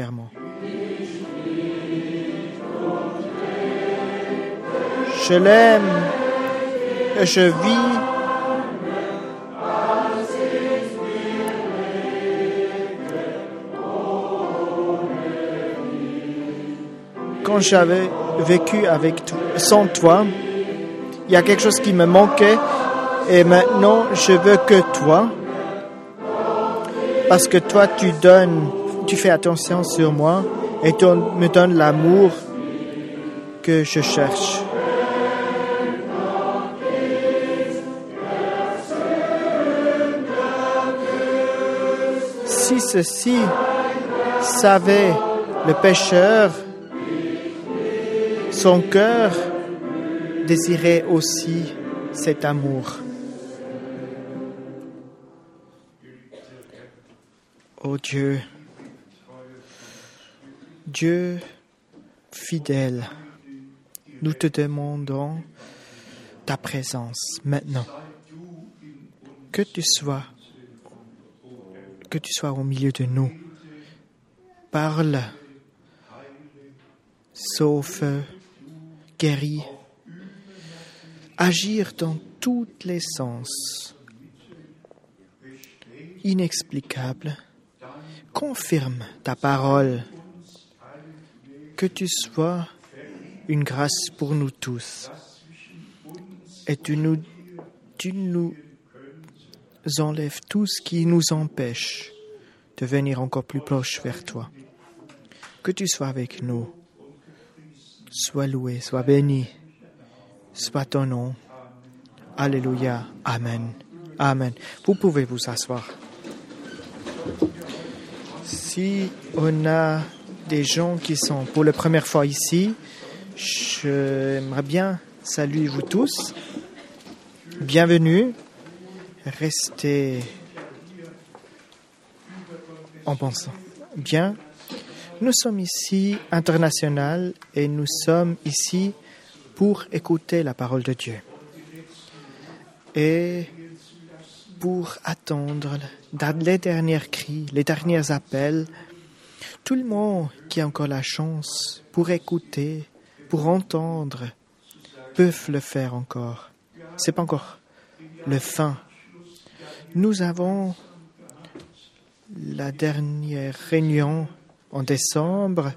Je l'aime et je vis quand j'avais vécu avec toi, sans toi, il y a quelque chose qui me manquait et maintenant je veux que toi, parce que toi tu donnes, tu fais attention sur moi et me donnes l'amour que je cherche. Si ceci savait le pécheur, son cœur désirait aussi cet amour. Oh Dieu, Dieu fidèle, nous te demandons ta présence maintenant. Que tu sois, que tu sois au milieu de nous. Parle, sauve, guéris, agir dans tous les sens. Inexplicable, confirme ta parole. Que tu sois une grâce pour nous tous. Et tu nous, enlèves tout ce qui nous empêche de venir encore plus proche vers toi. Que tu sois avec nous. Sois loué, sois béni, soit ton nom. Alléluia. Amen. Amen. Vous pouvez vous asseoir. Si on a des gens qui sont pour la première fois ici, j'aimerais bien saluer vous tous. Bienvenue. Restez en pensant. Bien. Nous sommes ici international et nous sommes ici pour écouter la parole de Dieu et pour attendre les derniers cris, les derniers appels. Tout le monde qui a encore la chance pour écouter, pour entendre, peuvent le faire encore. C'est pas encore le fin. Nous avons la dernière réunion en décembre,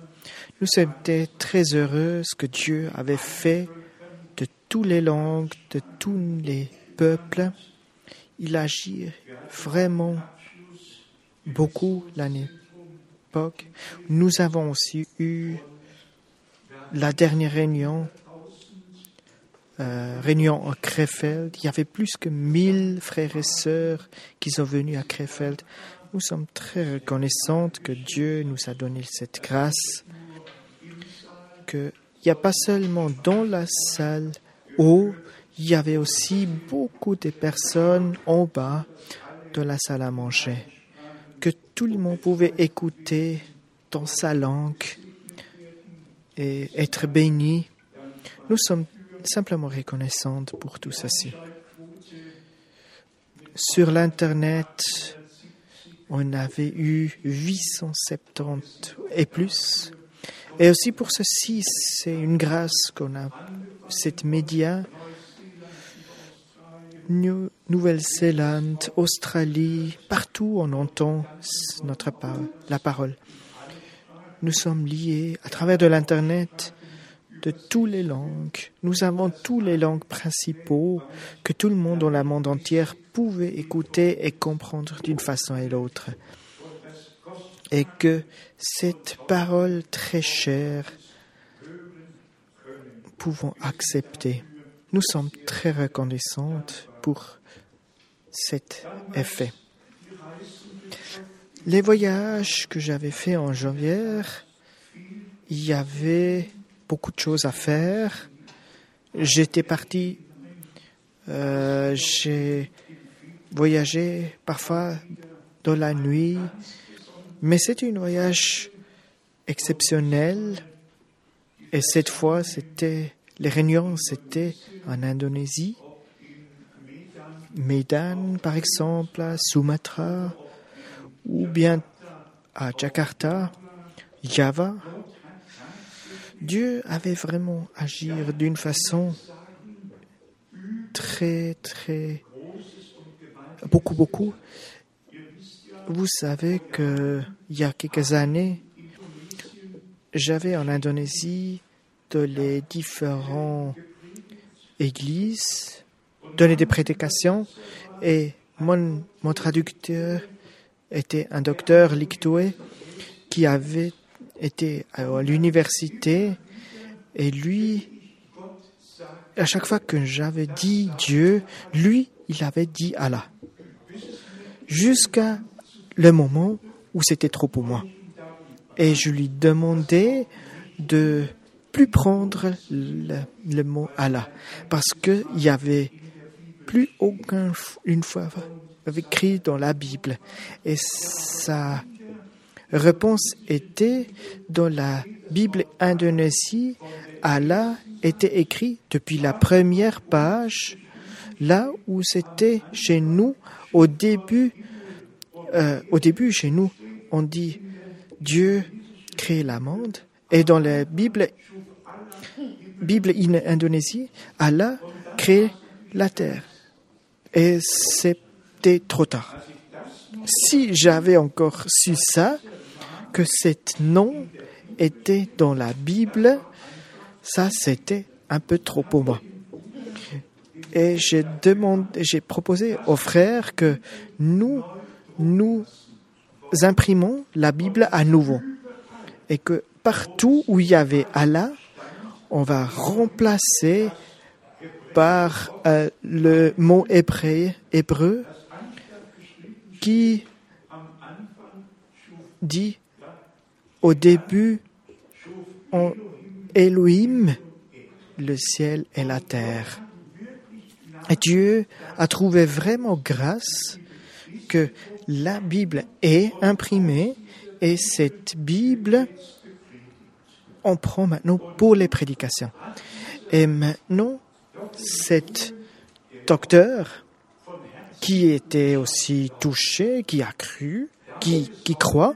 nous étions très heureux ce que Dieu avait fait de toutes les langues, de tous les peuples. Il agit vraiment beaucoup l'année Nous avons aussi eu la dernière réunion, euh, réunion à Krefeld. Il y avait plus que 1000 frères et sœurs qui sont venus à Krefeld. Nous sommes très reconnaissantes que Dieu nous a donné cette grâce, qu'il n'y a pas seulement dans la salle haut, il y avait aussi beaucoup de personnes en bas de la salle à manger, que tout le monde pouvait écouter dans sa langue et être béni. Nous sommes simplement reconnaissantes pour tout ceci. Sur l'Internet, on avait eu 870 et plus. Et aussi pour ceci, c'est une grâce qu'on a, cette média, Nouvelle-Zélande, Australie, partout on entend notre la parole. Nous sommes liés à travers de l'Internet de toutes les langues. Nous avons toutes les langues principaux que tout le monde dans le monde entier pouvait écouter et comprendre d'une façon et l'autre. Et que cette parole très chère, pouvons accepter. Nous sommes très reconnaissantes pour cet effet. Les voyages que j'avais faits en janvier, il y avait beaucoup de choses à faire. J'étais parti, euh, j'ai voyagé parfois dans la nuit, mais c'était un voyage exceptionnel. Et cette fois, c'était les réunions, c'était en Indonésie, Medan, par exemple, à Sumatra, ou bien à Jakarta. Java, Dieu avait vraiment agi d'une façon très, très, beaucoup, beaucoup. Vous savez que il y a quelques années, j'avais en Indonésie de les différentes églises donné des prédications et mon, mon traducteur était un docteur Lictoé qui avait été à l'université et lui, à chaque fois que j'avais dit Dieu, lui, il avait dit Allah. Jusqu'à le moment où c'était trop pour moi. Et je lui demandais de plus prendre le, mot Allah parce qu'il y avait plus aucun une fois écrit dans la Bible et sa réponse était dans la Bible indonésie Allah était écrit depuis la première page là où c'était chez nous au début euh, au début chez nous on dit Dieu crée la monde et dans la Bible, Bible in Indonésie, Allah crée la terre. Et c'était trop tard. Si j'avais encore su ça, que cet nom était dans la Bible, ça c'était un peu trop pour moi. Et j'ai demandé, j'ai proposé aux frères que nous, nous imprimons la Bible à nouveau et que partout où il y avait Allah, on va remplacer par euh, le mot hébreu, qui dit au début en Elohim le ciel et la terre. Dieu a trouvé vraiment grâce que la Bible est imprimée et cette Bible on prend maintenant pour les prédications. Et maintenant, cet docteur qui était aussi touché, qui a cru, qui, qui croit,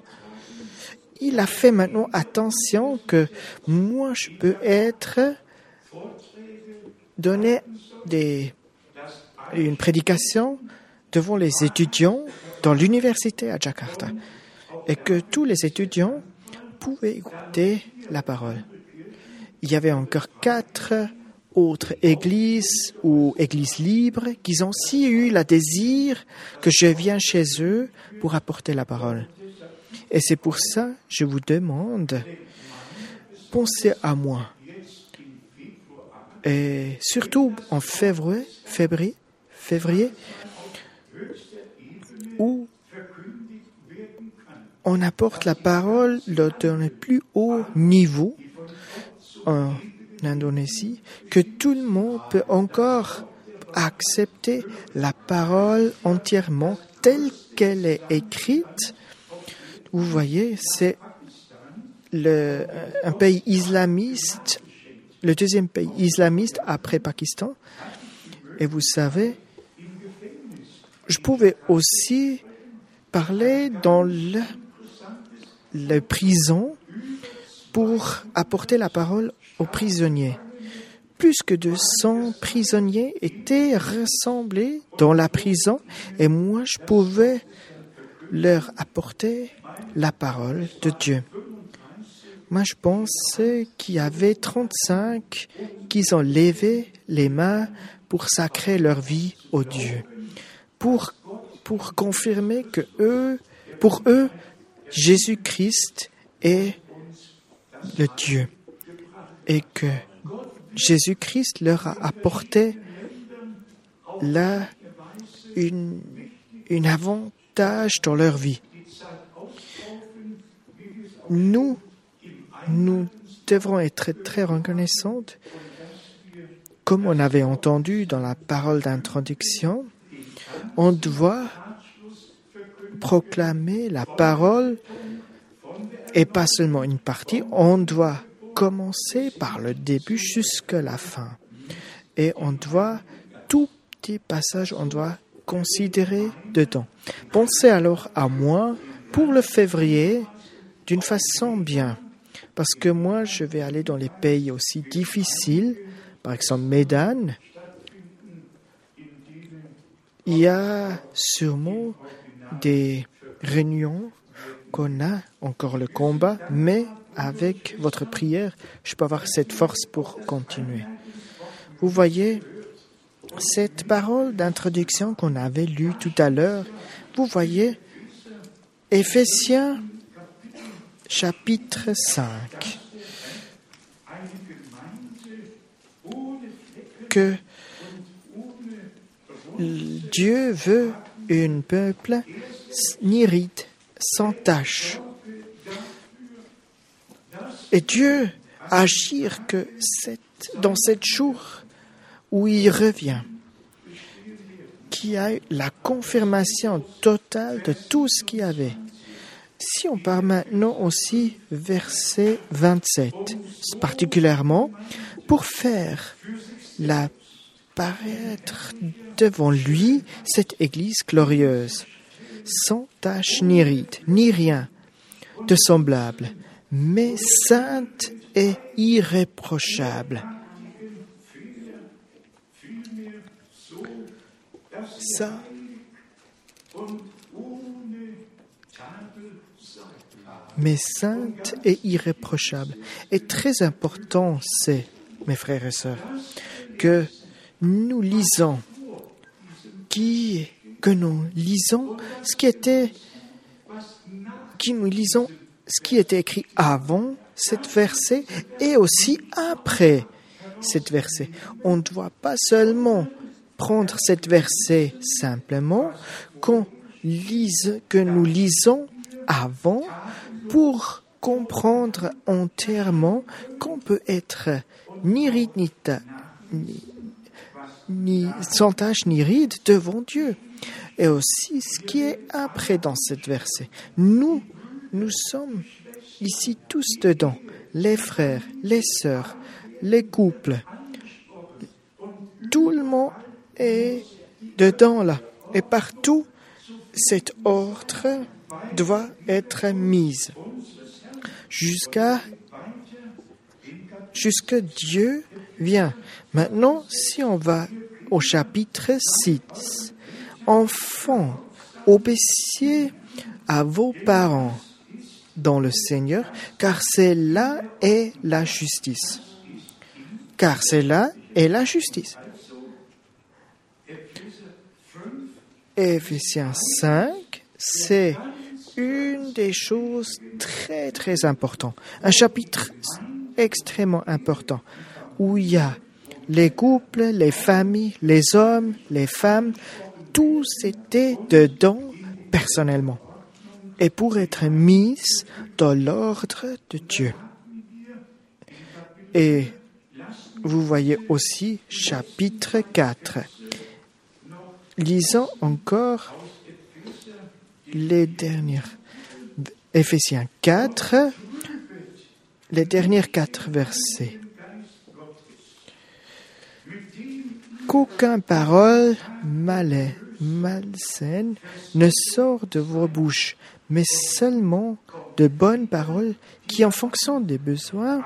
il a fait maintenant attention que moi je peux être donner des, une prédication devant les étudiants dans l'université à Jakarta et que tous les étudiants pouvaient écouter la parole. Il y avait encore quatre autres églises ou églises libres qui ont aussi eu le désir que je vienne chez eux pour apporter la parole. Et c'est pour ça que je vous demande, pensez à moi. Et surtout en février, février, février où on apporte la parole dans le plus haut niveau Indonésie, que tout le monde peut encore accepter la parole entièrement telle qu'elle est écrite. Vous voyez, c'est le, un pays islamiste, le deuxième pays islamiste après Pakistan. Et vous savez, je pouvais aussi parler dans le les prisons pour apporter la parole aux prisonniers. Plus que de 100 prisonniers étaient rassemblés dans la prison et moi je pouvais leur apporter la parole de Dieu. Moi je pensais qu'il y avait 35 qui ont levé les mains pour sacrer leur vie au Dieu, pour, pour confirmer que eux, pour eux, Jésus-Christ est le Dieu et que Jésus-Christ leur a apporté là une, avantage dans leur vie. Nous, nous devrons être très reconnaissants, comme on avait entendu dans la parole d'introduction, on doit proclamer la parole et pas seulement une partie, on doit commencer par le début jusqu'à la fin. Et on doit, tout petit passage, on doit considérer dedans. Pensez alors à moi pour le février d'une façon bien. Parce que moi, je vais aller dans les pays aussi difficiles, par exemple Médan. Il y a sûrement des réunions qu'on a encore le combat, mais avec votre prière, je peux avoir cette force pour continuer. Vous voyez, cette parole d'introduction qu'on avait lue tout à l'heure, vous voyez, Éphésiens chapitre 5, que Dieu veut un peuple nirite, sans tache. Et Dieu agir que dans cette jour où il revient, qui a la confirmation totale de tout ce qu'il y avait. Si on parle maintenant aussi verset 27, particulièrement pour faire la paraître devant lui cette Église glorieuse, sans tache ni ride, ni rien de semblable, mais sainte et irréprochable. Ça, mais sainte et irréprochable. Et très important, c'est, mes frères et sœurs, que nous lisons, qui, que nous lisons ce qui était, qui nous lisons ce qui était écrit avant cette verset et aussi après cette verset. On ne doit pas seulement prendre cette verset simplement, qu'on lise, que nous lisons avant pour comprendre entièrement qu'on peut être ni ride ni, ni, sans tâche ni ride devant Dieu. Et aussi ce qui est après dans cette verset. Nous, nous sommes ici tous dedans, les frères, les sœurs, les couples. Tout le monde est dedans là. Et partout, cet ordre doit être mis jusqu'à jusque Dieu vient. Maintenant, si on va au chapitre 6, enfants, obéissez à vos parents dans le Seigneur, car c'est là est la justice. Car c'est là est la justice. Éphésiens 5, c'est une des choses très très importantes. Un chapitre extrêmement important où il y a les couples, les familles, les hommes, les femmes, tous étaient dedans personnellement et pour être mis dans l'ordre de Dieu. Et vous voyez aussi chapitre 4. Lisons encore les dernières. Éphésiens 4, les dernières quatre versets. Qu'aucun parole malais, malsaine ne sort de vos bouches, mais seulement de bonnes paroles qui, en fonction des besoins,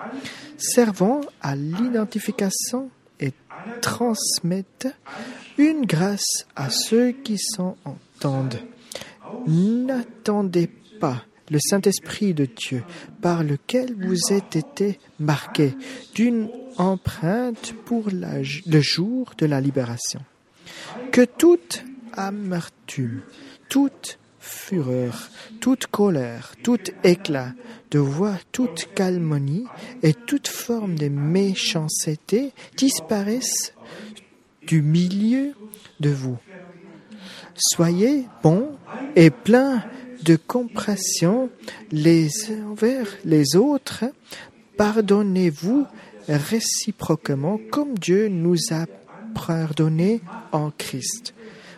servant à l'identification et transmettent une grâce à ceux qui s'en entendent. N'attendez pas le Saint-Esprit de Dieu par lequel vous êtes été marqués d'une empreinte pour le jour de la libération. Que toute amertume, toute fureur, toute colère, tout éclat de voix, toute calmonie et toute forme de méchanceté disparaissent du milieu de vous. Soyez bons et pleins de compassion les uns envers les autres. Pardonnez-vous réciproquement comme Dieu nous a pardonné en Christ.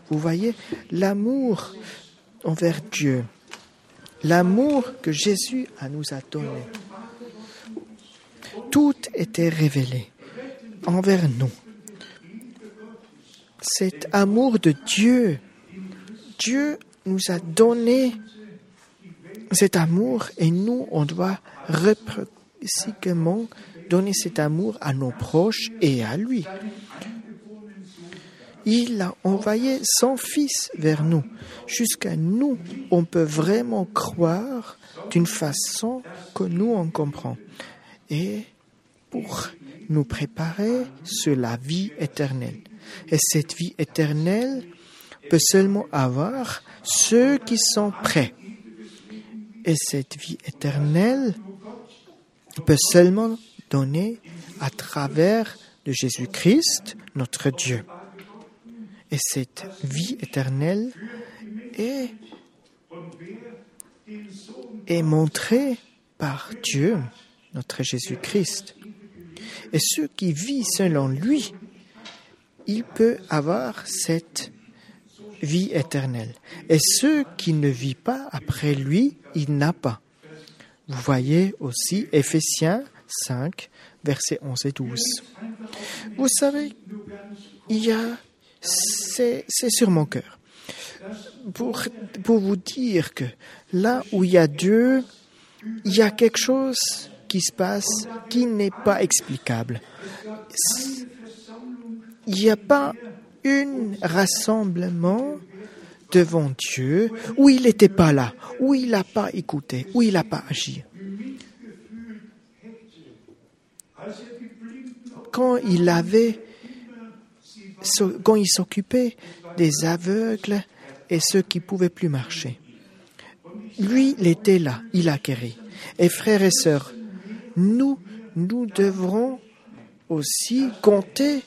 Vous voyez, l'amour envers Dieu, l'amour que Jésus a nous a donné, tout était révélé envers nous. Cet amour de Dieu, Dieu nous a donné cet amour et nous, on doit réciproquement donner cet amour à nos proches et à lui. Il a envoyé son Fils vers nous. Jusqu'à nous, on peut vraiment croire d'une façon que nous on comprend. Et pour nous préparer sur la vie éternelle. Et cette vie éternelle peut seulement avoir ceux qui sont prêts. Et cette vie éternelle peut seulement donner à travers de Jésus-Christ, notre Dieu. Et cette vie éternelle est, montrée par Dieu, notre Jésus-Christ. Et ceux qui vivent selon lui, il peut avoir cette vie éternelle. Et ceux qui ne vivent pas après lui, il n'a pas. Vous voyez aussi Éphésiens 5, versets 11 et 12. Vous savez, il y a c'est sur mon cœur. Pour, pour vous dire que là où il y a Dieu, il y a quelque chose qui se passe qui n'est pas explicable. Il n'y a pas un rassemblement devant Dieu où il n'était pas là, où il n'a pas écouté, où il n'a pas agi. Quand il avait quand il s'occupait des aveugles et ceux qui pouvaient plus marcher. Lui, il était là, il a guéri. Et frères et sœurs, nous, nous devrons aussi compter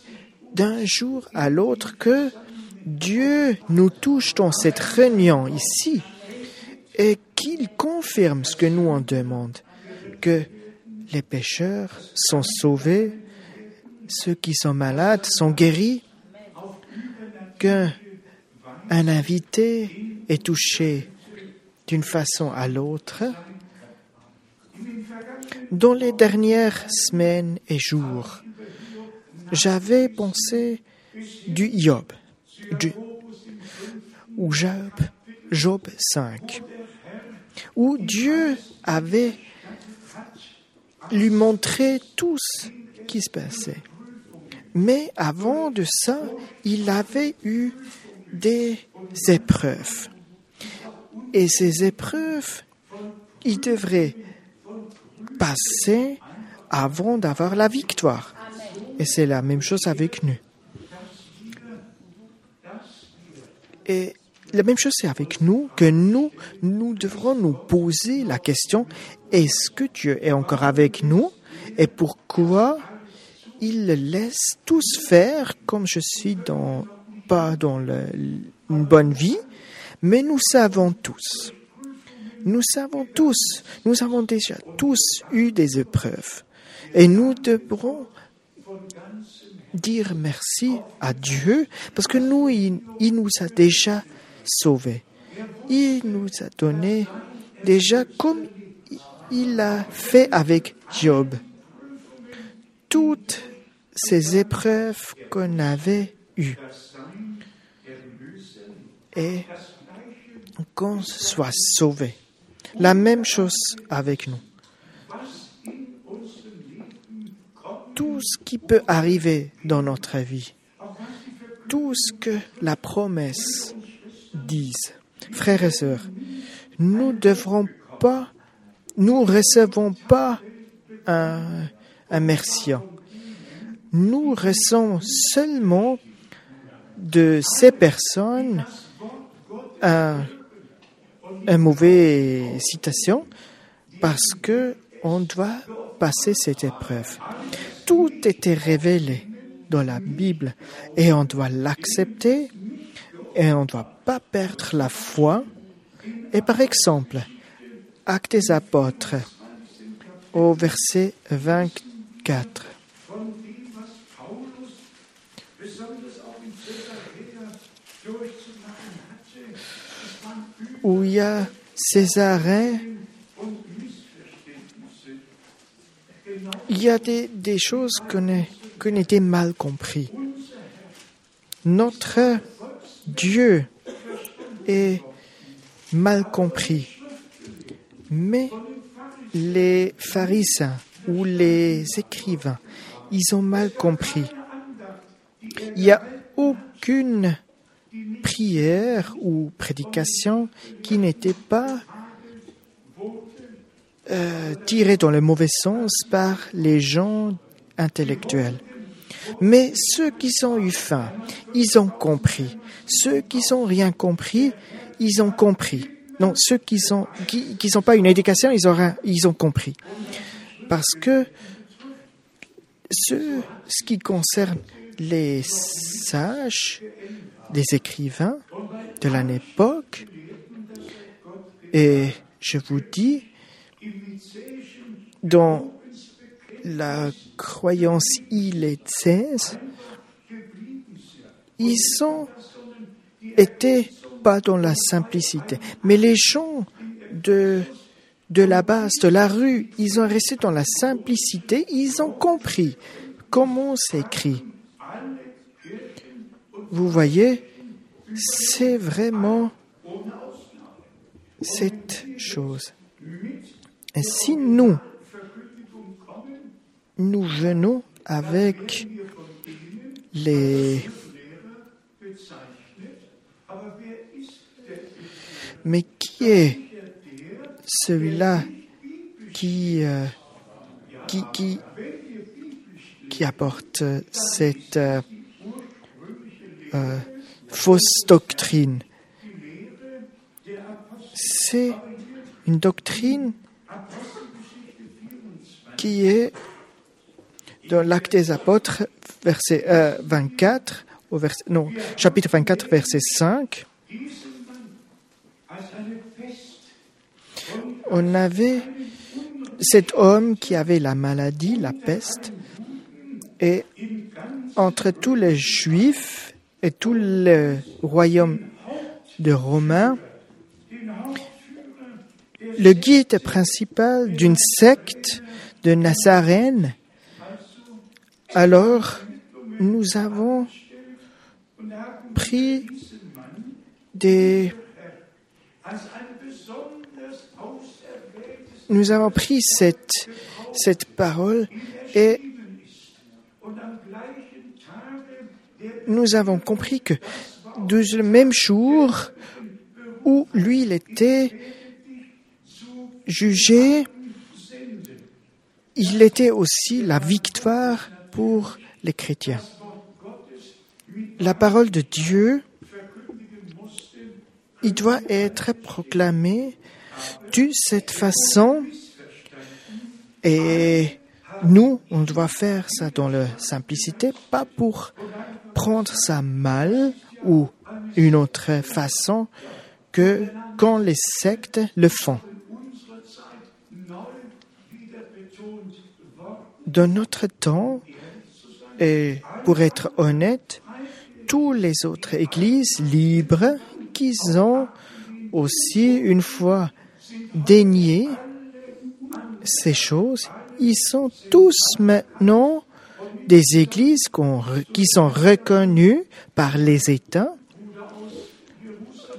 d'un jour à l'autre que Dieu nous touche dans cette réunion ici et qu'il confirme ce que nous en demande, que les pécheurs sont sauvés, ceux qui sont malades sont guéris, qu'un invité est touché d'une façon à l'autre, dans les dernières semaines et jours, j'avais pensé du Job, ou Job, Job 5, où Dieu avait lui montré tout ce qui se passait. Mais avant de ça, il avait eu des épreuves. Et ces épreuves, il devrait passer avant d'avoir la victoire. Et c'est la même chose avec nous. Et la même chose c'est avec nous, que nous, nous devrons nous poser la question, est-ce que Dieu est encore avec nous? Et pourquoi il laisse tous faire comme je suis dans, pas dans une bonne vie, mais nous savons tous. Nous savons tous, nous avons déjà tous eu des épreuves. Et nous devrons dire merci à Dieu parce que nous, il, il nous a déjà sauvés. Il nous a donné déjà comme il a fait avec Job. Toutes ces épreuves qu'on avait eues. Et qu'on soit sauvé. La même chose avec nous. Tout ce qui peut arriver dans notre vie, tout ce que la promesse dise, frères et sœurs, nous ne devrons pas, nous recevons pas un, un nous recevons seulement de ces personnes un, une mauvaise citation parce que on doit passer cette épreuve. Tout était révélé dans la Bible et on doit l'accepter et on ne doit pas perdre la foi. Et par exemple, Actes des apôtres au verset 24. où il y a Césarin, il y a des, des choses qu'on était mal compris. Notre Dieu est mal compris. Mais les pharisiens ou les écrivains, ils ont mal compris. Il n'y a aucune prière ou prédication qui n'était pas euh, tirée dans le mauvais sens par les gens intellectuels. Mais ceux qui ont eu faim, ils ont compris. Ceux qui n'ont rien compris, ils ont compris. Non, ceux qui qui pas une éducation, ils ont compris. Parce que ce, qui concerne les sages, des écrivains de l'époque, et je vous dis, dans la croyance ilétaise, ils sont étaient pas dans la simplicité. Mais les gens de, de la base, de la rue, ils ont resté dans la simplicité, ils ont compris comment c'est écrit. Vous voyez, c'est vraiment cette chose. Et si nous, nous venons avec les Mais qui est celui-là qui, euh, qui, qui, qui, apporte cette euh, euh, fausse doctrine C'est une doctrine qui est dans l'acte des apôtres, verset 24, au verset, non, chapitre 24, verset 5. On avait cet homme qui avait la maladie, la peste, et entre tous les juifs et tout le royaume de Romains, le guide principal d'une secte de Nazarène, alors nous avons pris des nous avons pris cette, parole et nous avons compris que de le même jour où lui il était jugé, il était aussi la victoire pour les chrétiens. La parole de Dieu, il doit être proclamée de cette façon et nous, on doit faire ça dans la simplicité, pas pour prendre ça mal ou une autre façon que quand les sectes le font. Dans notre temps, et pour être honnête, toutes les autres églises libres qui ont aussi une fois dénié ces choses, ils sont tous maintenant des églises qui sont reconnues par les États.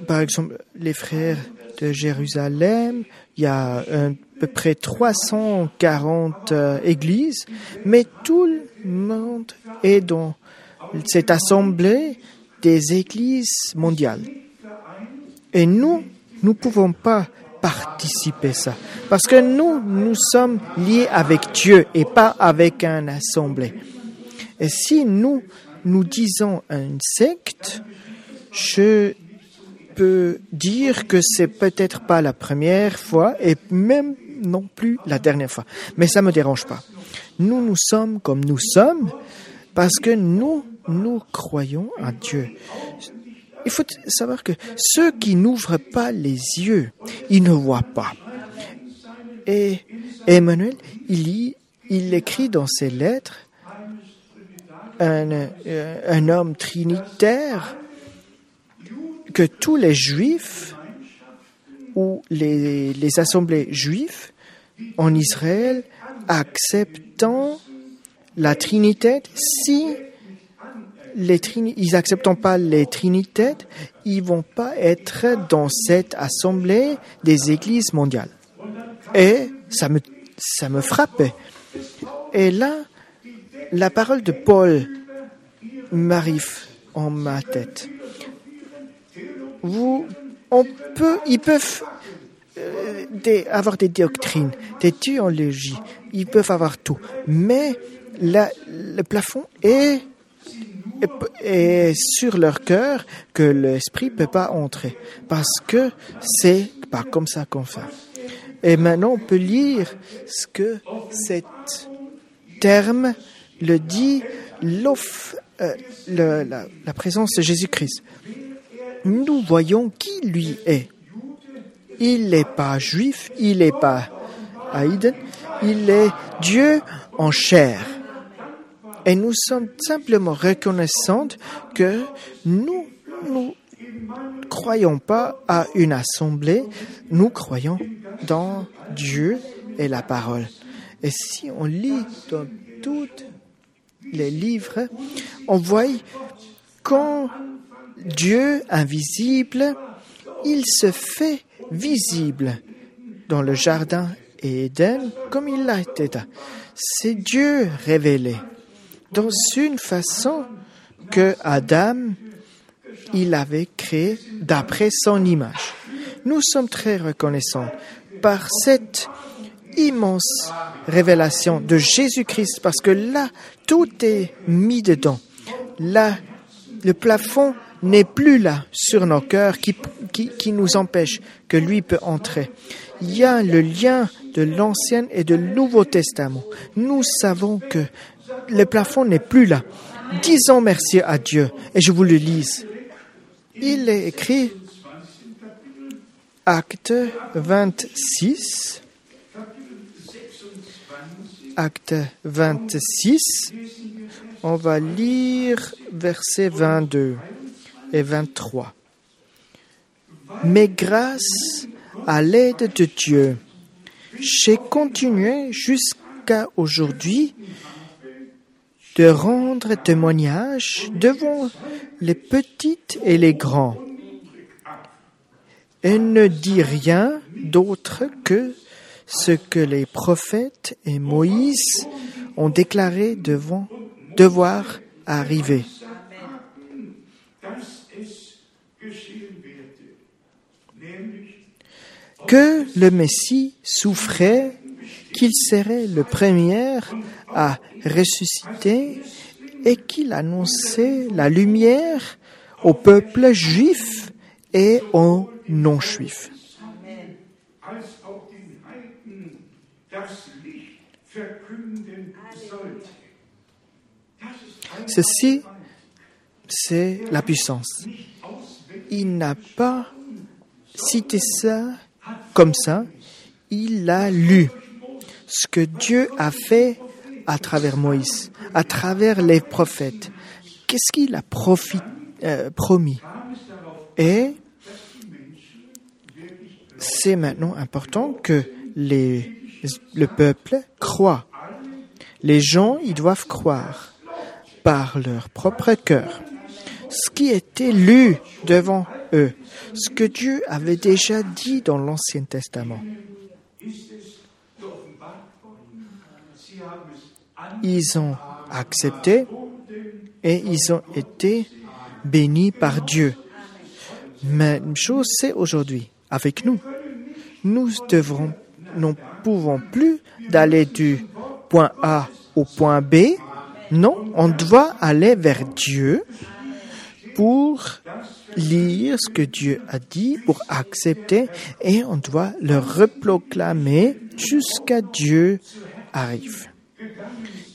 Par exemple, les frères de Jérusalem, il y a à peu près 340 euh, églises, mais tout le monde est dans cette assemblée des églises mondiales. Et nous, nous ne pouvons pas participer ça. Parce que nous, nous sommes liés avec Dieu et pas avec un assemblée. Et si nous, nous disons une secte, je peux dire que c'est peut-être pas la première fois et même non plus la dernière fois. Mais ça me dérange pas. Nous, nous sommes comme nous sommes parce que nous, nous croyons à Dieu. Il faut savoir que ceux qui n'ouvrent pas les yeux, ils ne voient pas. Et Emmanuel, il, écrit dans ses lettres, un, euh, un homme trinitaire, que tous les juifs ou les, les assemblées juives en Israël acceptant la Trinité si les ils n'acceptent pas les Trinités, ils vont pas être dans cette assemblée des églises mondiales. Et ça me, ça me frappait. Et là, la parole de Paul m'arrive en ma tête. Vous, on peut, ils peuvent euh, avoir des doctrines, des théologies, ils peuvent avoir tout, mais le plafond est, est, sur leur cœur que l'esprit peut pas entrer, parce que c'est pas comme ça qu'on fait. Et maintenant, on peut lire ce que cet terme le dit, euh, la présence de Jésus-Christ. Nous voyons qui lui est. Il n'est pas juif, il n'est pas haïden, il est Dieu en chair. Et nous sommes simplement reconnaissants que nous, nous croyons pas à une assemblée, nous croyons dans Dieu et la parole. Et si on lit dans tous les livres, on voit quand Dieu invisible, il se fait visible dans le jardin Éden comme il l'a été. C'est Dieu révélé dans une façon que Adam il avait créé d'après son image. Nous sommes très reconnaissants par cette immense révélation de Jésus-Christ parce que là, tout est mis dedans. Là, le plafond n'est plus là sur nos cœurs qui, qui, qui, nous empêche que lui peut entrer. Il y a le lien de l'Ancien et de Nouveau Testament. Nous savons que le plafond n'est plus là. Disons merci à Dieu et je vous le lise. Il est écrit Acte 26. Acte 26. On va lire verset 22 et 23. Mais grâce à l'aide de Dieu, j'ai continué jusqu'à aujourd'hui de rendre témoignage devant les petites et les grands et ne dit rien d'autre que ce que les prophètes et Moïse ont déclaré devant devoir arriver. que le Messie souffrait, qu'il serait le premier à ressusciter et qu'il annonçait la lumière au peuple juif et aux non-juifs. Ceci, c'est la puissance. Il n'a pas cité ça comme ça, il a lu ce que Dieu a fait à travers Moïse, à travers les prophètes. Qu'est-ce qu'il a euh, promis? Et c'est maintenant important que le peuple croit. Les gens, ils doivent croire par leur propre cœur. Ce qui était lu devant eux, ce que Dieu avait déjà dit dans l'Ancien Testament. Ils ont accepté et ils ont été bénis par Dieu. Même chose, c'est aujourd'hui avec nous. Nous devrons, ne pouvons plus d'aller du point A au point B. Non, on doit aller vers Dieu pour lire ce que Dieu a dit, pour accepter, et on doit le reproclamer jusqu'à Dieu arrive.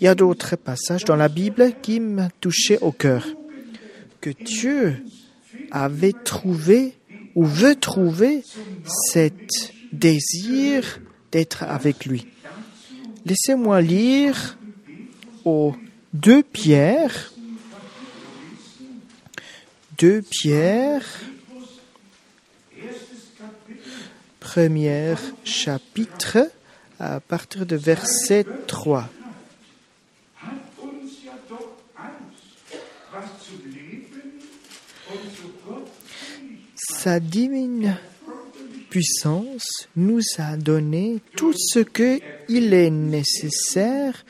Il y a d'autres passages dans la Bible qui m'ont touché au cœur. Que Dieu avait trouvé ou veut trouver cet désir d'être avec lui. Laissez-moi lire aux deux pierres 2 Pierre, premier chapitre, à partir de verset 3. Sa divine Toute-Puissance nous a donné tout ce qu'il est nécessaire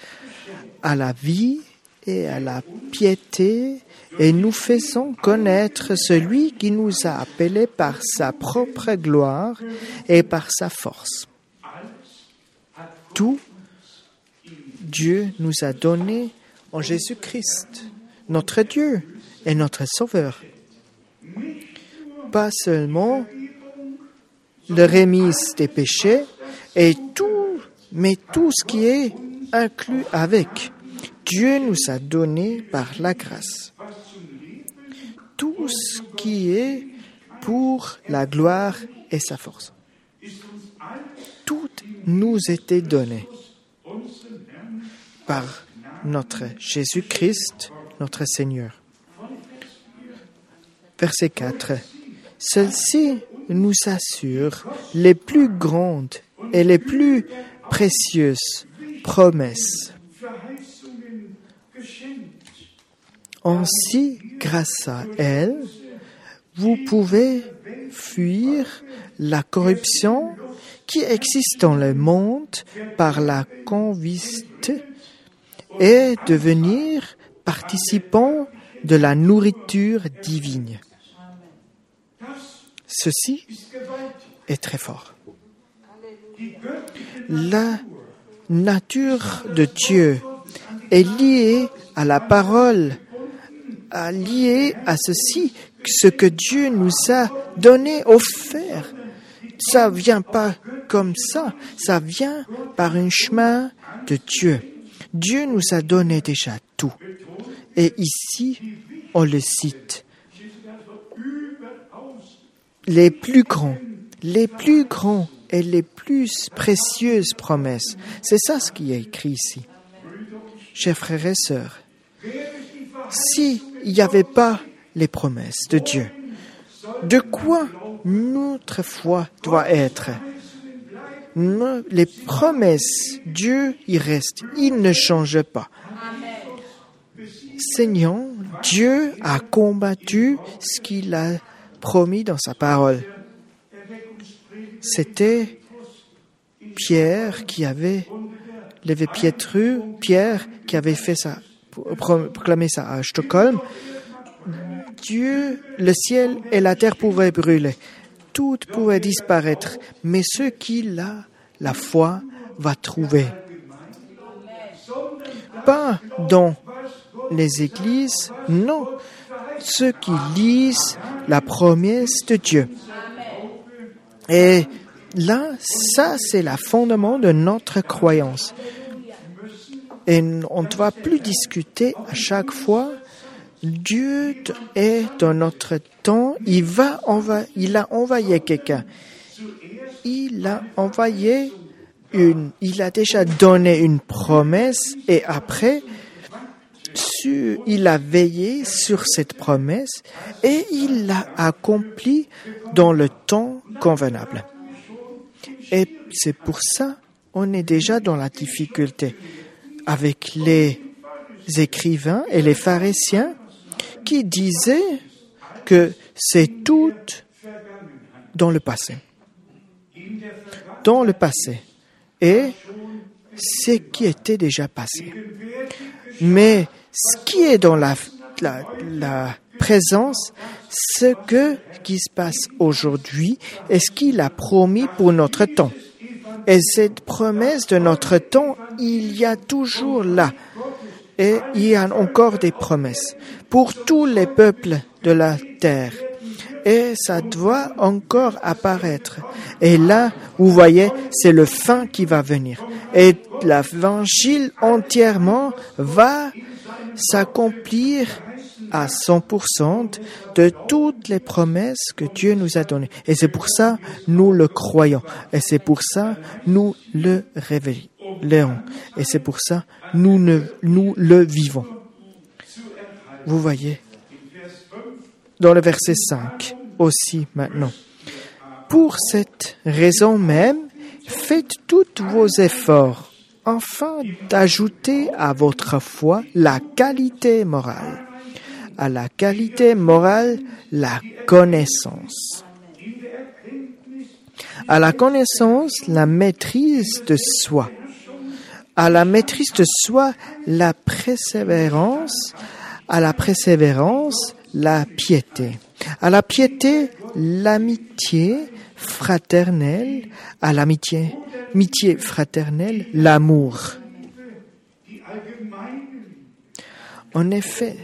à la vie et à la piété et nous faisons connaître celui qui nous a appelés par sa propre gloire et par sa force. Tout Dieu nous a donné en Jésus-Christ, notre Dieu et notre Sauveur. Pas seulement le remise des péchés et tout, mais tout ce qui est inclus avec. Dieu nous a donné par la grâce tout ce qui est pour la gloire et sa force. Tout nous était donné par notre Jésus-Christ, notre Seigneur. Verset 4. Celle-ci nous assure les plus grandes et les plus précieuses promesses. Ainsi, grâce à elle, vous pouvez fuir la corruption qui existe dans le monde par la conviste et devenir participant de la nourriture divine. Ceci est très fort. La nature de Dieu est liée à la parole, liée à ceci, ce que Dieu nous a donné, offert. Ça vient pas comme ça, ça vient par un chemin de Dieu. Dieu nous a donné déjà tout. Et ici, on le cite. Les plus grands, les plus grands et les plus précieuses promesses. C'est ça ce qui est écrit ici. Chers frères et sœurs, s'il n'y avait pas les promesses de Dieu, de quoi notre foi doit être? Les promesses, Dieu y reste, il ne change pas. Seigneur, Dieu a combattu ce qu'il a promis dans sa parole. C'était Pierre qui avait levé Pietru, Pierre qui avait fait ça, proclamé ça à Stockholm. Dieu, le ciel et la terre pouvaient brûler. Tout pouvait disparaître. Mais ce qui a la foi va trouver. Pas dans les églises, non. Ceux qui lisent la promesse de Dieu. Et là, ça, c'est le fondement de notre croyance. Et on ne doit plus discuter à chaque fois. Dieu est dans notre temps. Il va il a envoyé quelqu'un. Il a il a déjà donné une promesse et après, il a veillé sur cette promesse et il l'a accompli dans le temps convenable. Et c'est pour ça on est déjà dans la difficulté avec les écrivains et les pharisiens qui disaient que c'est tout dans le passé. Dans le passé. Et ce qui était déjà passé. Mais ce qui est dans la, la, présence, ce que, qui se passe aujourd'hui et ce qu'il a promis pour notre temps? Et cette promesse de notre temps, il y a toujours là. Et il y a encore des promesses pour tous les peuples de la terre. Et ça doit encore apparaître. Et là, vous voyez, c'est le fin qui va venir. Et l'évangile entièrement va s'accomplir à 100% de toutes les promesses que Dieu nous a données. Et c'est pour ça nous le croyons. Et c'est pour ça nous le révélons. Et c'est pour ça nous, nous le vivons. Vous voyez, dans le verset 5 aussi maintenant. Pour cette raison même, faites tous vos efforts enfin d'ajouter à votre foi la qualité morale, à la qualité morale la connaissance, À la connaissance, la maîtrise de soi. À la maîtrise de soi, la persévérance. À la persévérance, la piété. À la piété, l'amitié fraternelle. À l'amitié, amitié fraternelle, l'amour. En effet,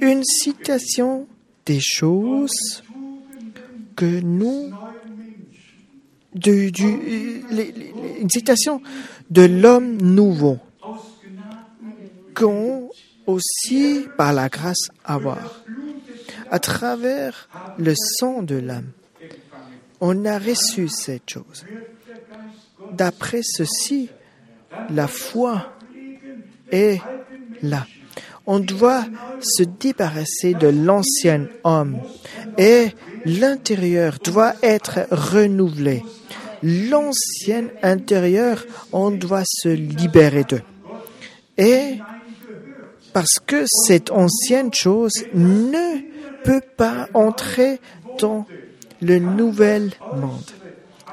une citation des choses que nous, une citation de l'homme nouveau qu'on aussi par la grâce avoir. À travers le sang de l'âme, on a reçu cette chose. D'après ceci, la foi est là. On doit se débarrasser de l'ancien homme et l'intérieur doit être renouvelé. L'ancien intérieur, on doit se libérer d'eux. Et parce que cette ancienne chose ne peut pas entrer dans le nouvel monde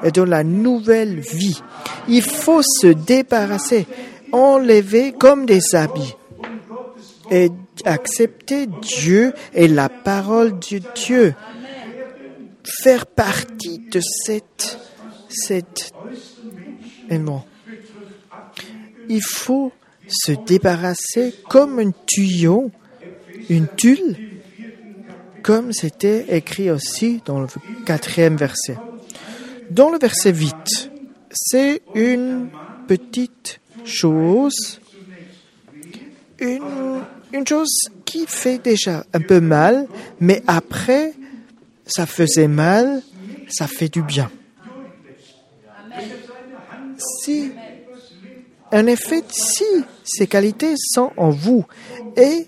et dans la nouvelle vie. Il faut se débarrasser, enlever comme des habits et accepter Dieu et la parole de Dieu. Faire partie de cette, cette. Il faut se débarrasser comme un tuyau, une tulle, comme c'était écrit aussi dans le quatrième verset. Dans le verset 8, c'est une petite chose, une, chose qui fait déjà un peu mal, mais après, ça faisait mal, ça fait du bien. Si, en effet, si ces qualités sont en vous et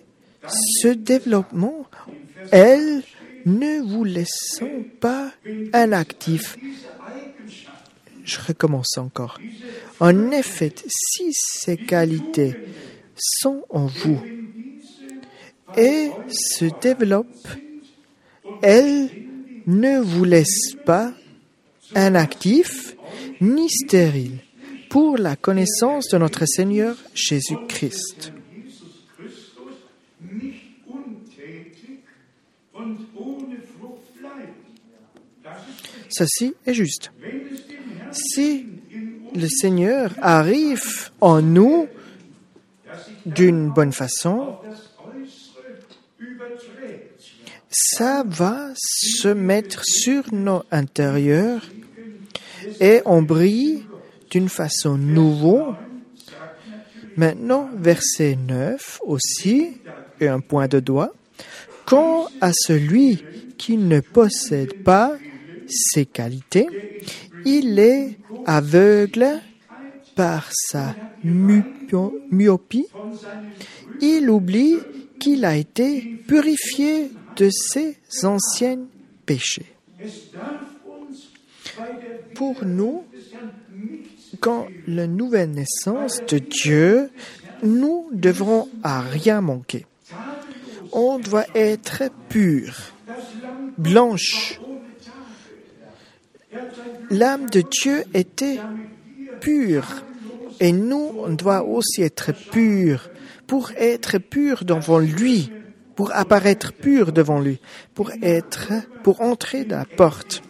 ce développement, elles ne vous laissent pas inactifs. Je recommence encore. En effet, si ces qualités sont en vous et se développent, elles ne vous laissent pas inactifs ni stériles pour la connaissance de notre Seigneur Jésus-Christ. Ceci est juste. Si le Seigneur arrive en nous d'une bonne façon, ça va se mettre sur nos intérieurs et on brille d'une façon nouvelle. Maintenant, verset 9 aussi, et un point de doigt. Quant à celui qui ne possède pas ces qualités, il est aveugle par sa myopie. Il oublie qu'il a été purifié de ses anciens péchés. Pour nous, quand la nouvelle naissance de Dieu, nous devrons à rien manquer. On doit être pur, blanche. L'âme de Dieu était pure et nous, on doit aussi être pur pour être pur devant lui, pour apparaître pur devant lui, pour être, pour entrer dans la porte.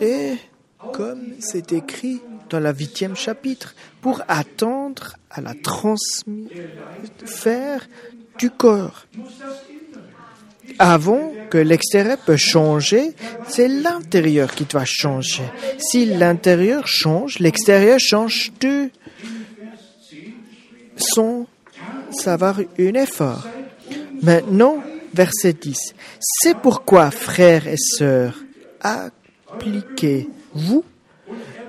Et comme c'est écrit dans la huitième chapitre, pour attendre à la transfert du corps. Avant que l'extérieur peut changer, c'est l'intérieur qui doit changer. Si l'intérieur change, l'extérieur change de son savoir un effort. Maintenant, verset 10. C'est pourquoi, frères et sœurs, appliquez-vous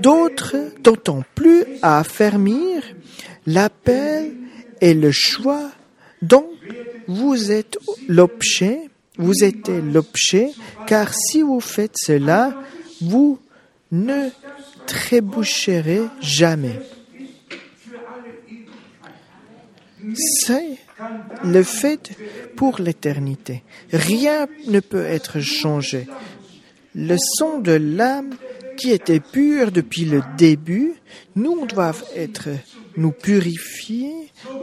d'autres d'autant plus à affermir l'appel et le choix dont vous êtes l'objet, vous êtes l'objet, car si vous faites cela, vous ne trébucherez jamais. C'est le fait pour l'éternité. Rien ne peut être changé. Le son de l'âme qui était pur depuis le début, nous doivent être, nous purifier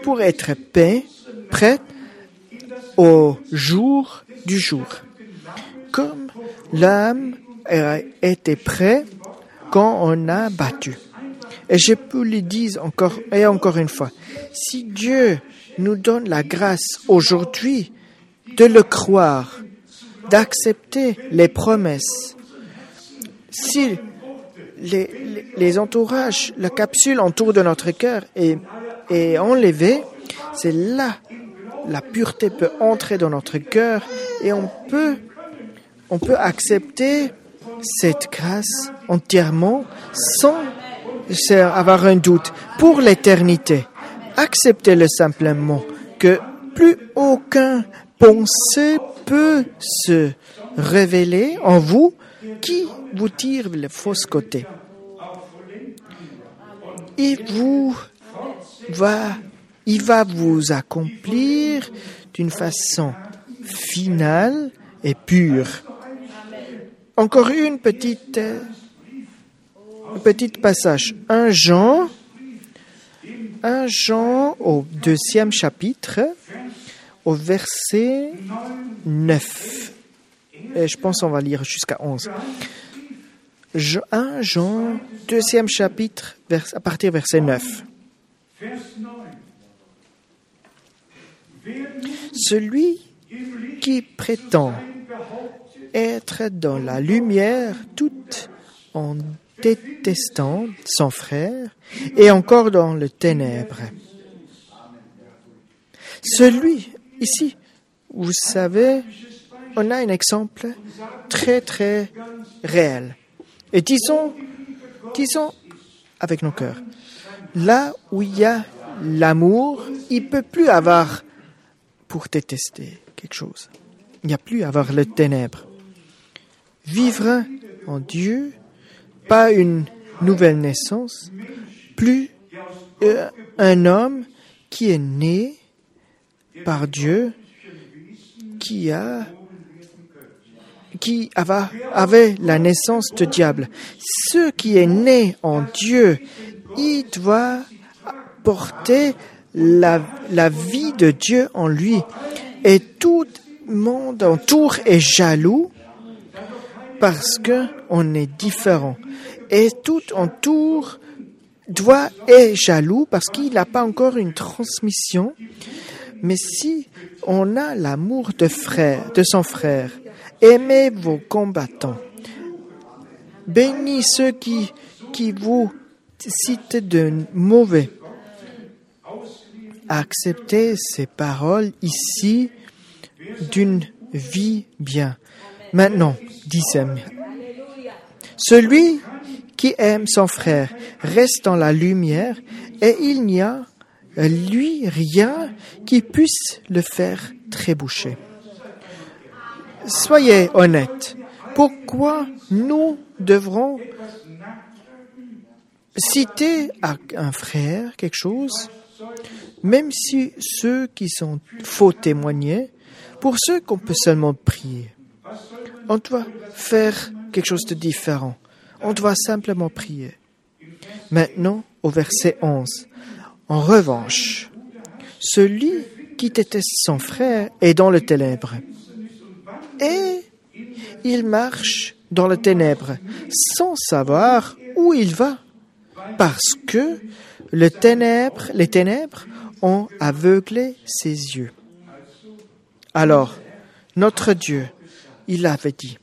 pour être paix, prêts au jour du jour. Comme l'âme était prêt quand on a battu. Et je peux le dire encore et encore une fois. Si Dieu nous donne la grâce aujourd'hui de le croire, d'accepter les promesses, si les, entourages, la capsule autour de notre cœur est enlevée, c'est là la pureté peut entrer dans notre cœur et on peut, accepter cette grâce entièrement sans avoir un doute pour l'éternité. Acceptez-le simplement que plus aucun pensée peut se révéler en vous qui vous tire le faux côté. Il vous va, il va vous accomplir d'une façon finale et pure. Encore une petite, passage. Un Jean, un Jean au deuxième chapitre, au verset 9. Et je pense qu'on va lire jusqu'à 11. 1 Jean, deuxième chapitre, à partir verset 9. Celui qui prétend être dans la lumière tout en détestant son frère et encore dans le ténèbre. Celui, ici, vous savez, on a un exemple très très réel. Et disons, disons avec nos cœurs, là où il y a l'amour, il peut plus avoir pour détester quelque chose. Il n'y a plus à avoir le ténèbre. Vivre en Dieu, pas une nouvelle naissance, plus un homme qui est né par Dieu, qui avait, la naissance de diable. Ce qui est né en Dieu, il doit porter la, vie de Dieu en lui. Et tout le monde autour est jaloux parce que on est différent. Et tout autour doit être jaloux parce qu'il n'a pas encore une transmission. Mais si on a l'amour de frère, de son frère, Aimez vos combattants. Bénis ceux qui vous citent de mauvais. Acceptez ces paroles ici d'une vie bien. Maintenant, dit celui qui aime son frère reste dans la lumière et il n'y a lui rien qui puisse le faire trébucher. Soyez honnêtes. Pourquoi nous devrons citer à un frère quelque chose, même si ceux qui sont faux témoigner, pour ceux qu'on peut seulement prier. On doit faire quelque chose de différent. On doit simplement prier. Maintenant, au verset 11. En revanche, celui qui déteste son frère est dans le ténèbre et il marche dans les ténèbres sans savoir où il va parce que les ténèbres ont aveuglé ses yeux. Alors, notre Dieu, il avait dit,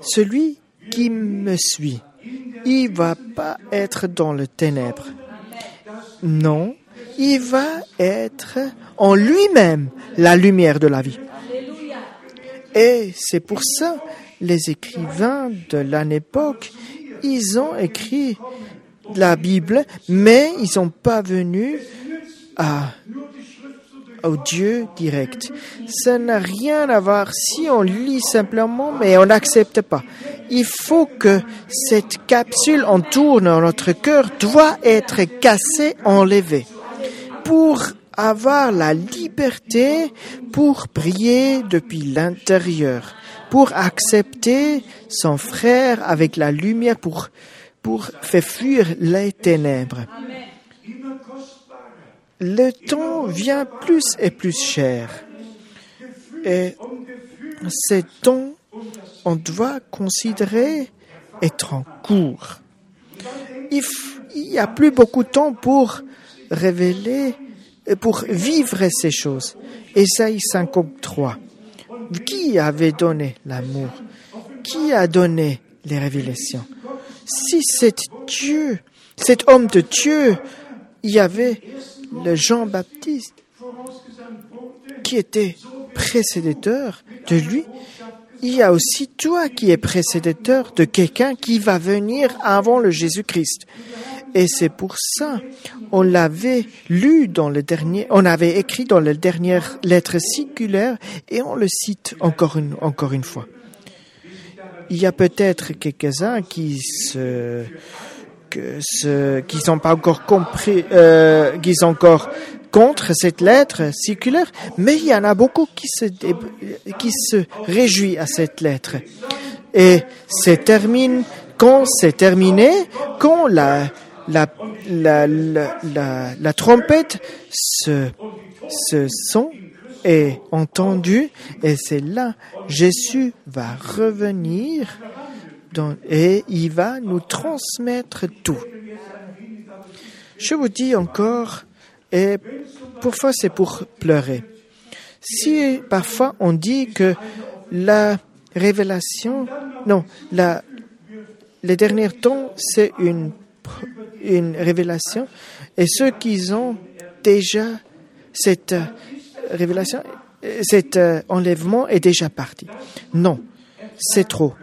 celui qui me suit, il va pas être dans le ténèbre. Non, il va être en lui-même la lumière de la vie. Et c'est pour ça les écrivains de l'époque, ils ont écrit la Bible, mais ils sont pas venus à, au Dieu direct. Ça n'a rien à voir si on lit simplement, mais on n'accepte pas. Il faut que cette capsule entoure dans notre cœur doit être cassée, enlevée pour avoir la liberté pour prier depuis l'intérieur, pour accepter son frère avec la lumière, pour, pour faire fuir les ténèbres. Le temps vient plus et plus cher. Et ce temps, on doit considérer être en cours. Il n'y a plus beaucoup de temps pour révéler pour vivre ces choses. Esaïe 53. Qui avait donné l'amour? Qui a donné les révélations? Si cet Dieu, cet homme de Dieu, il y avait le Jean-Baptiste qui était précédateur de lui, il y a aussi toi qui es précédateur de quelqu'un qui va venir avant le Jésus-Christ. Et c'est pour ça, on l'avait lu dans le dernier, on avait écrit dans la dernière lettre circulaire et on le cite encore une fois. Il y a peut-être quelques-uns qui se, qui sont pas encore compris, euh, qui sont encore contre cette lettre circulaire, mais il y en a beaucoup qui se, qui se réjouissent à cette lettre. Et c'est termine, quand c'est terminé, quand la, la, la, la, la, trompette se, se son est entendu et c'est là Jésus va revenir et il va nous transmettre tout. Je vous dis encore, et parfois c'est pour pleurer. Si parfois on dit que la révélation, non, la, les derniers temps, c'est une une révélation et ceux qui ont déjà cette révélation, cet euh, enlèvement est déjà parti. Non, c'est trop.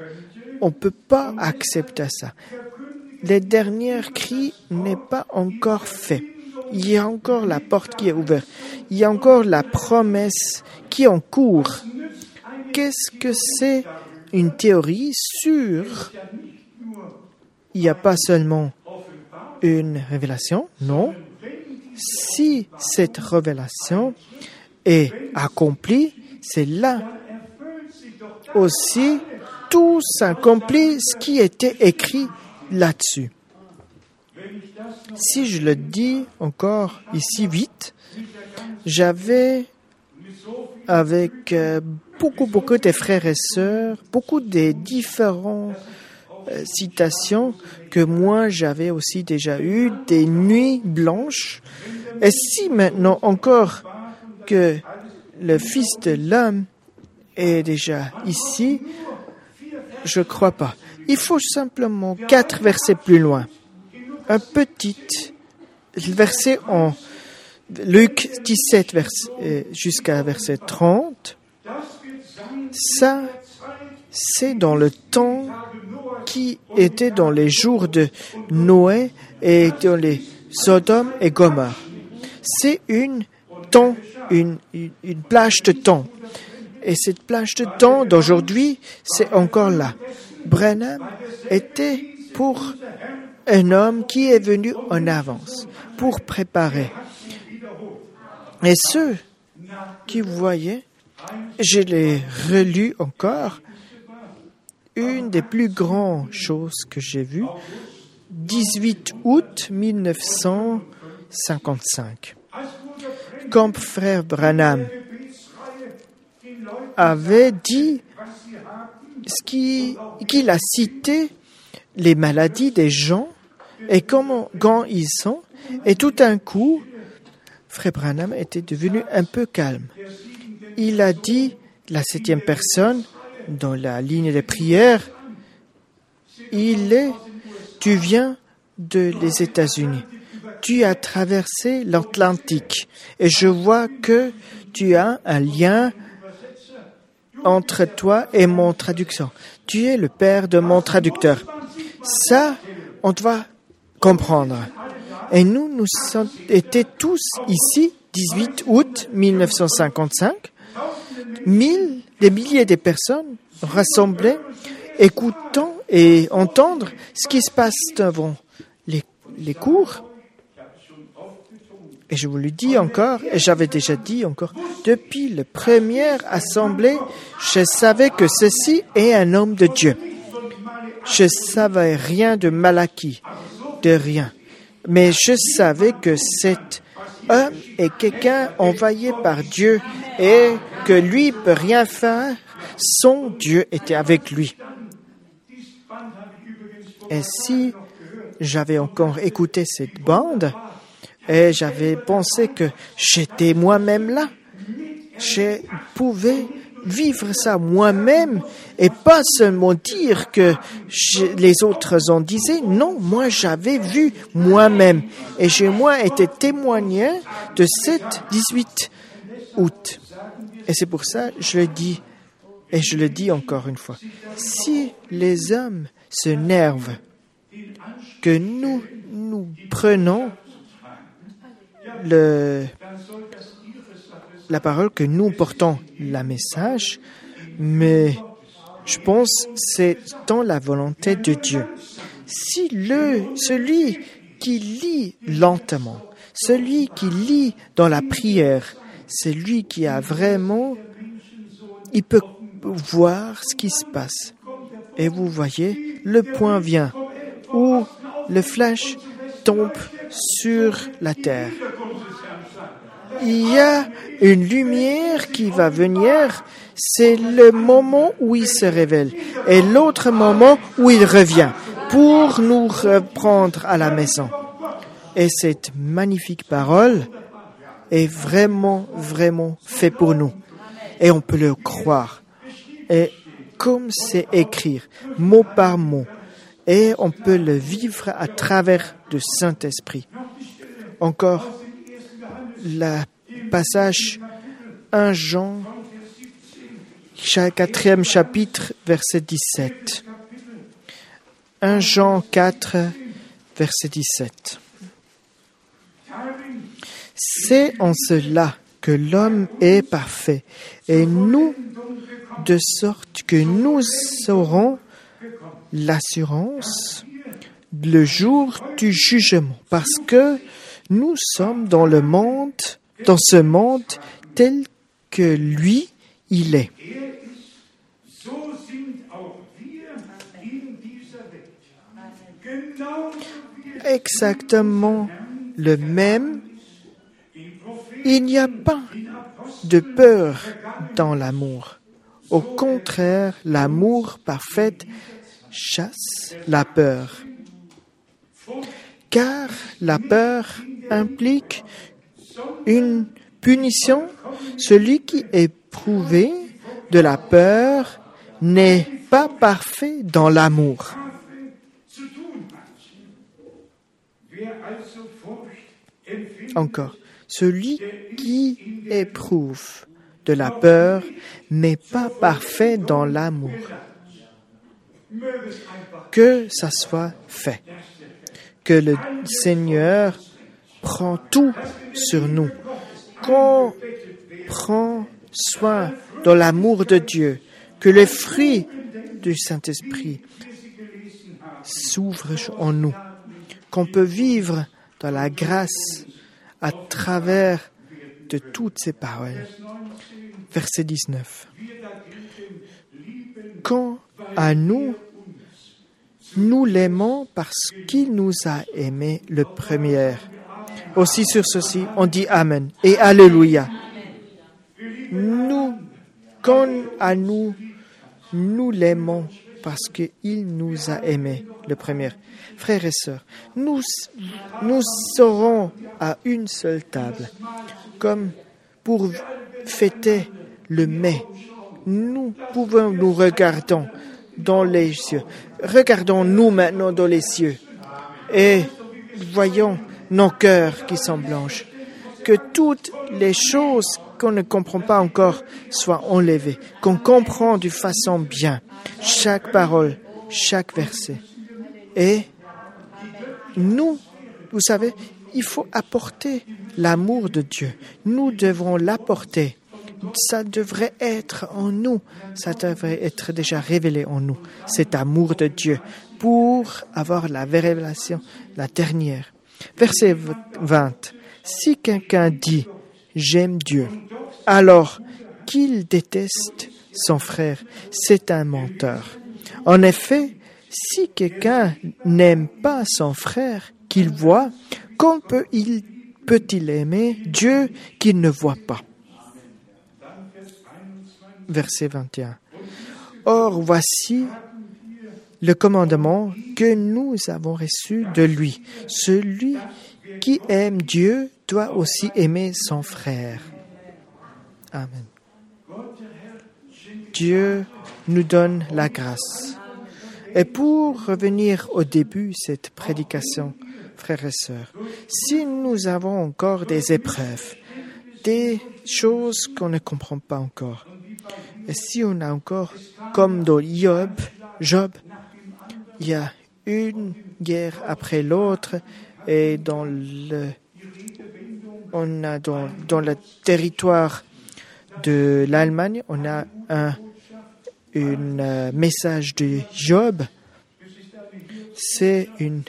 On ne peut pas accepter ça. Les derniers cris n'est pas encore fait. Il y a encore la porte qui est ouverte. Il y a encore la promesse qui est en cours. Qu'est-ce que c'est une théorie sûre Il n'y a pas seulement une révélation? Non. Si cette révélation est accomplie, c'est là aussi tout s'accomplit ce qui était écrit là-dessus. Si je le dis encore ici vite, j'avais avec euh, beaucoup, beaucoup de frères et sœurs, beaucoup de différents euh, citations que moi j'avais aussi déjà eu, des nuits blanches. Et si maintenant encore que le Fils de l'homme est déjà ici, je crois pas. Il faut simplement quatre versets plus loin. Un petit verset en Luc 17 euh, jusqu'à verset 30. Ça, c'est dans le temps qui était dans les jours de Noé et dans les Sodome et Gomorre. C'est une une, plage de temps. Et cette plage de temps d'aujourd'hui, c'est encore là. Brenham était pour un homme qui est venu en avance, pour préparer. Et ceux qui voyez, je l'ai relu encore, une des plus grandes choses que j'ai vues, 18 août 1955. Comme frère Branham avait dit ce qu'il a cité les maladies des gens et comment quand ils sont et tout d'un coup frère Branham était devenu un peu calme. Il a dit la septième personne dans la ligne de prière, il est, tu viens de les États-Unis. Tu as traversé l'Atlantique et je vois que tu as un lien entre toi et mon traducteur. Tu es le père de mon traducteur. Ça, on doit comprendre. Et nous, nous étions tous ici, 18 août 1955, mille des milliers de personnes rassemblées, écoutant et entendre ce qui se passe devant les cours. Et je vous le dis encore, et j'avais déjà dit encore, depuis la première assemblée, je savais que ceci est un homme de Dieu. Je savais rien de Malachie, de rien. Mais je savais que cet homme est quelqu'un envoyé par Dieu et que lui peut rien faire. Son Dieu était avec lui. Et si j'avais encore écouté cette bande, et j'avais pensé que j'étais moi-même là. Je pouvais vivre ça moi-même et pas seulement dire que les autres en disaient. Non, moi j'avais vu moi-même et j'ai moi été témoignant de 7 18 août. Et c'est pour ça je le dis et je le dis encore une fois. Si les hommes se nervent que nous nous prenons la parole que nous portons le message, mais je pense c'est dans la volonté de Dieu. Si le, celui qui lit lentement, celui qui lit dans la prière, c'est lui qui a vraiment, il peut voir ce qui se passe. Et vous voyez, le point vient où le flash tombe sur la terre. Il y a une lumière qui va venir, c'est le moment où il se révèle et l'autre moment où il revient pour nous reprendre à la maison. Et cette magnifique parole est vraiment, vraiment fait pour nous. Et on peut le croire. Et comme c'est écrire, mot par mot, et on peut le vivre à travers le Saint-Esprit. Encore le passage 1 Jean, quatrième chapitre, verset 17. 1 Jean 4, verset 17. C'est en cela que l'homme est parfait, et nous, de sorte que nous saurons l'assurance le jour du jugement, parce que nous sommes dans le monde, dans ce monde tel que lui, il est. Exactement le même. Il n'y a pas de peur dans l'amour. Au contraire, l'amour parfait chasse la peur. Car la peur implique une punition. Celui qui prouvé de la peur n'est pas parfait dans l'amour. Encore, celui qui éprouve de la peur n'est pas parfait dans l'amour que ça soit fait, que le Seigneur prend tout sur nous, qu'on prend soin dans l'amour de Dieu, que les fruits du Saint-Esprit s'ouvrent en nous, qu'on peut vivre dans la grâce à travers de toutes ces paroles. Verset 19. Quand à nous, nous l'aimons parce qu'il nous a aimés le premier. Aussi sur ceci, on dit Amen et Alléluia. Nous, quand à nous, nous l'aimons parce qu'il nous a aimés le premier. Frères et sœurs, nous, nous serons à une seule table, comme pour fêter le mai. Nous pouvons nous regarder dans les cieux. Regardons-nous maintenant dans les cieux et voyons nos cœurs qui sont blanches. Que toutes les choses qu'on ne comprend pas encore soient enlevées, qu'on comprend de façon bien chaque parole, chaque verset. Et nous, vous savez, il faut apporter l'amour de Dieu. Nous devons l'apporter ça devrait être en nous, ça devrait être déjà révélé en nous, cet amour de Dieu, pour avoir la révélation, la dernière. Verset 20. Si quelqu'un dit j'aime Dieu, alors qu'il déteste son frère, c'est un menteur. En effet, si quelqu'un n'aime pas son frère qu'il voit, comment peut-il peut aimer Dieu qu'il ne voit pas? Verset 21. Or voici le commandement que nous avons reçu de lui. Celui qui aime Dieu doit aussi aimer son frère. Amen. Dieu nous donne la grâce. Et pour revenir au début de cette prédication, frères et sœurs, si nous avons encore des épreuves, des choses qu'on ne comprend pas encore, et si on a encore, comme dans Job, Job, il y a une guerre après l'autre, et dans le, on a dans, dans le territoire de l'Allemagne, on a un euh, message de Job. C'est un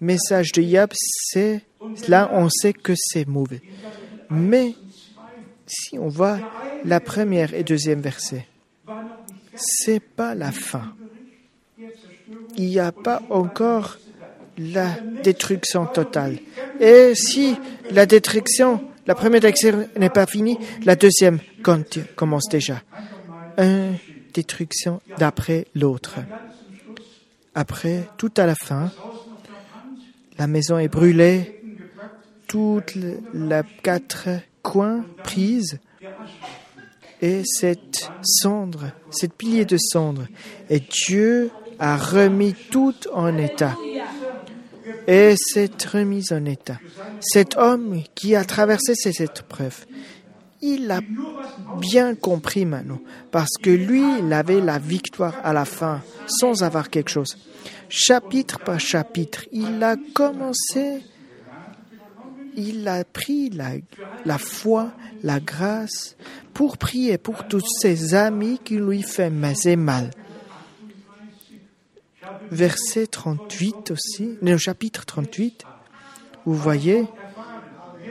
message de Job, c'est là on sait que c'est mauvais. Mais si on voit la première et deuxième verset, c'est pas la fin. Il n'y a pas encore la destruction totale. Et si la destruction, la première destruction n'est pas finie, la deuxième commence déjà. Un destruction d'après l'autre. Après, tout à la fin, la maison est brûlée, toutes les quatre coins prises, et cette cendre, cette pilier de cendre, et Dieu a remis tout en état. Et cette remise en état, cet homme qui a traversé ces épreuves, il a bien compris maintenant, parce que lui, il avait la victoire à la fin, sans avoir quelque chose. Chapitre par chapitre, il a commencé, il a pris la, la foi, la grâce, pour prier pour tous ses amis qui lui faisaient mal. Verset 38 aussi, le chapitre 38, vous voyez,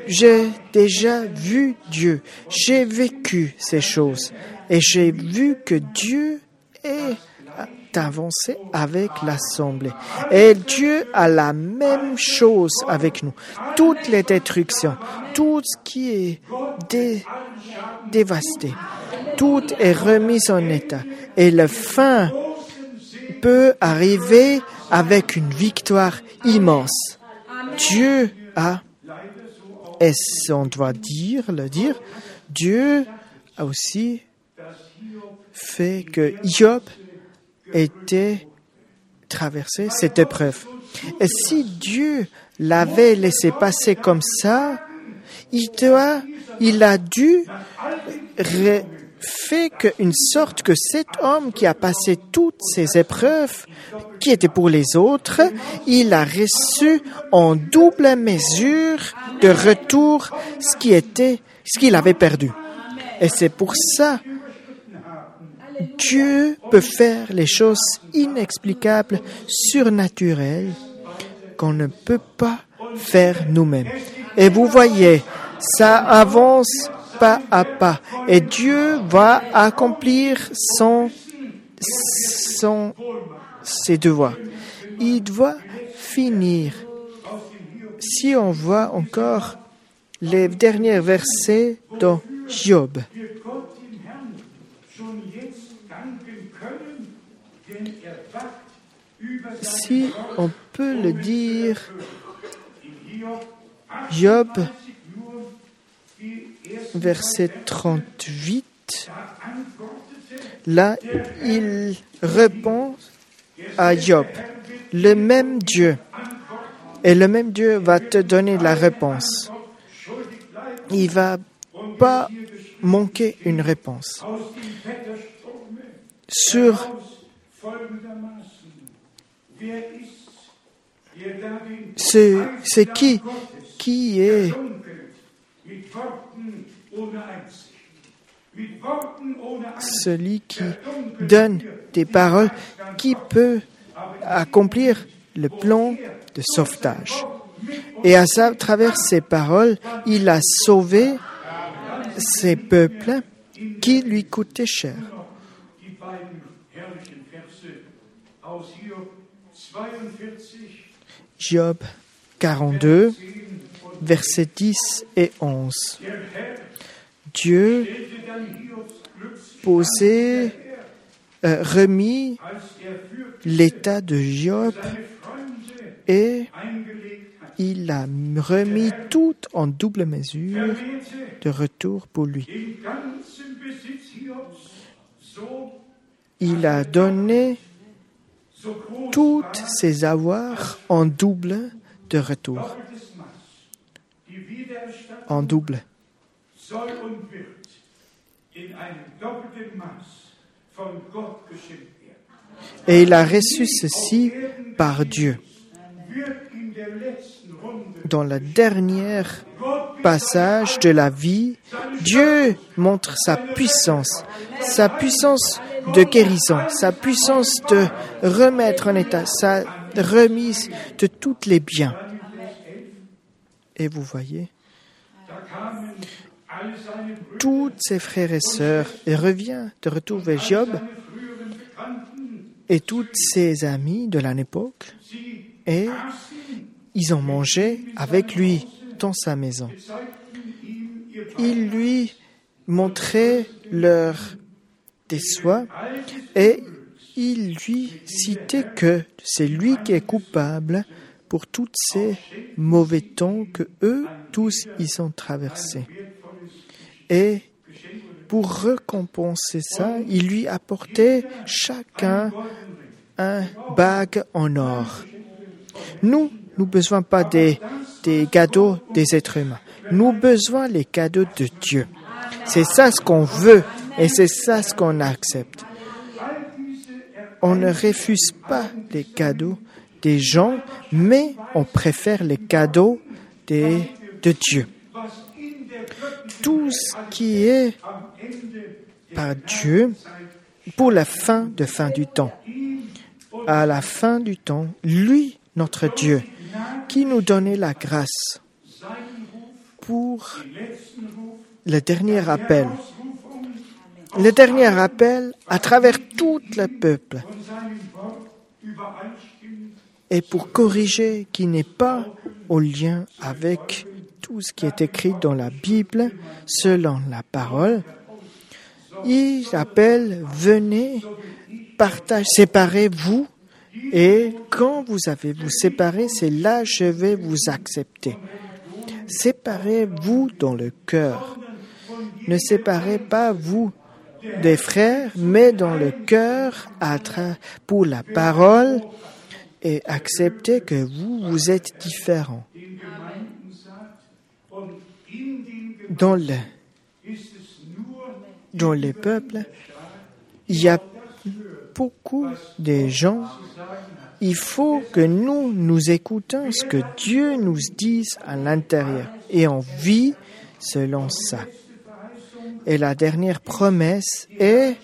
j'ai déjà vu Dieu, j'ai vécu ces choses et j'ai vu que Dieu est avancé avec l'Assemblée. Et Dieu a la même chose avec nous. Toutes les destructions, tout ce qui est dévasté, tout est remis en état. Et le fin peut arriver avec une victoire immense. Dieu a est-ce on doit dire, le dire, Dieu a aussi fait que Job était traversé cette épreuve. Et si Dieu l'avait laissé passer comme ça, il, doit, il a dû fait qu'une sorte que cet homme qui a passé toutes ces épreuves, qui étaient pour les autres, il a reçu en double mesure de retour ce qui était, ce qu'il avait perdu. Et c'est pour ça Dieu peut faire les choses inexplicables, surnaturelles, qu'on ne peut pas faire nous-mêmes. Et vous voyez, ça avance pas à pas. Et Dieu va accomplir son, son, ses devoirs. Il doit finir. Si on voit encore les derniers versets dans Job, si on peut le dire, Job verset 38, là, il répond à Job, le même Dieu, et le même Dieu va te donner la réponse. Il va pas manquer une réponse. Sur c'est qui qui est celui qui donne des paroles qui peut accomplir le plan de sauvetage. Et à travers ces paroles, il a sauvé ces peuples qui lui coûtaient cher. Die beiden herrlichen Verse aus Hiob 42, Job 42, versets 10 et 11. der Herr Dieu posait, euh, remit l'état de Job et il a remis tout en double mesure de retour pour lui. Il a donné war, ses avoirs en double de retour. Geschenkt werden. Et il a reçu ceci par Dieu. Dans le dernier passage de la vie, Dieu montre sa puissance, sa puissance de guérison, sa puissance de remettre en état, sa remise de tous les biens. Et vous voyez, tous ses frères et sœurs, et revient de retour vers Job et tous ses amis de l'époque, et ils ont mangé avec lui dans sa maison. Ils lui montraient leur déçoit et ils lui citaient que c'est lui qui est coupable pour tous ces mauvais temps que eux tous ils ont traversés. Et pour récompenser ça, il lui apportait chacun un bague en or. Nous, nous besoin pas des, des cadeaux des êtres humains. Nous besoin les cadeaux de Dieu. C'est ça ce qu'on veut et c'est ça ce qu'on accepte. On ne refuse pas les cadeaux des gens, mais on préfère les cadeaux de Dieu. Tout ce qui est par Dieu pour la fin de fin du temps. À la fin du temps, lui, notre Dieu, qui nous donnait la grâce pour le dernier appel. Le dernier appel à travers tout le peuple et pour corriger qui n'est pas au lien avec tout ce qui est écrit dans la Bible selon la parole. Il appelle, venez, partage, séparez-vous et quand vous avez vous séparé, c'est là je vais vous accepter. Séparez-vous dans le cœur. Ne séparez pas vous des frères, mais dans le cœur pour la parole et acceptez que vous, vous êtes différents. Dans le, dans les peuples, il y a beaucoup de gens. Il faut que nous nous écoutons ce que Dieu nous dise à l'intérieur et on vit selon ça. Et la dernière promesse est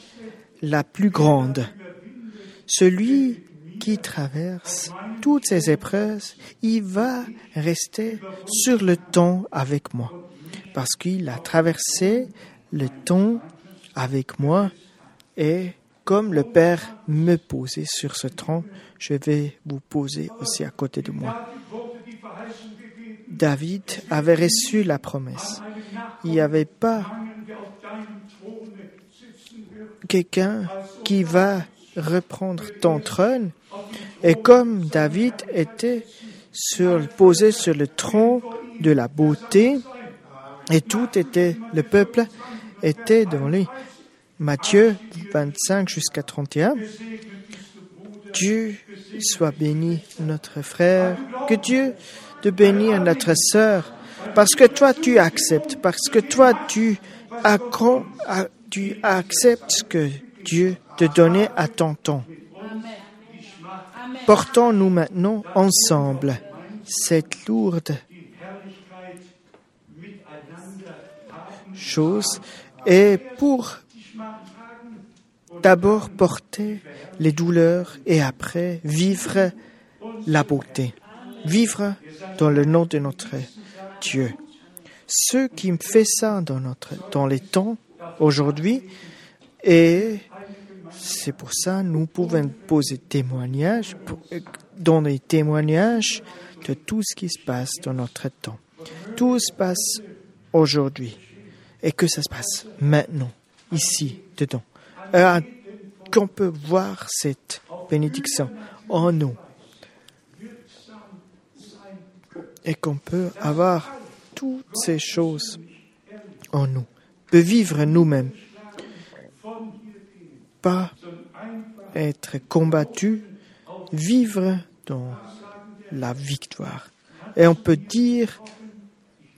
la plus grande. Celui qui traverse toutes ces épreuves, il va rester sur le temps avec moi. Parce qu'il a traversé le temps avec moi et comme le Père me posait sur ce tronc, je vais vous poser aussi à côté de moi. David avait reçu la promesse. Il n'y avait pas quelqu'un qui va reprendre ton trône. Et comme David était posé sur le tronc de la beauté, et tout était, le peuple était devant lui. Matthieu 25 jusqu'à 31. Dieu soit béni, notre frère. Que Dieu te bénisse, notre sœur. Parce que toi, tu acceptes. Parce que toi, tu, tu acceptes ce que Dieu te donnait à ton temps. Portons-nous maintenant ensemble cette lourde chose et pour d'abord porter les douleurs et après vivre la beauté. vivre dans le nom de notre Dieu. Ce qui fait ça dans, notre, dans les temps aujourd'hui, et c'est pour ça nous pouvons poser témoignage, donner témoignage de tout ce qui se passe dans notre temps. Tout se passe aujourd'hui et que ça se passe maintenant, ici, dedans. Euh, qu'on peut voir cette bénédiction en nous et qu'on peut avoir toutes ces choses en nous, peut vivre nous-mêmes, pas être combattu, vivre dans la victoire. Et on peut dire,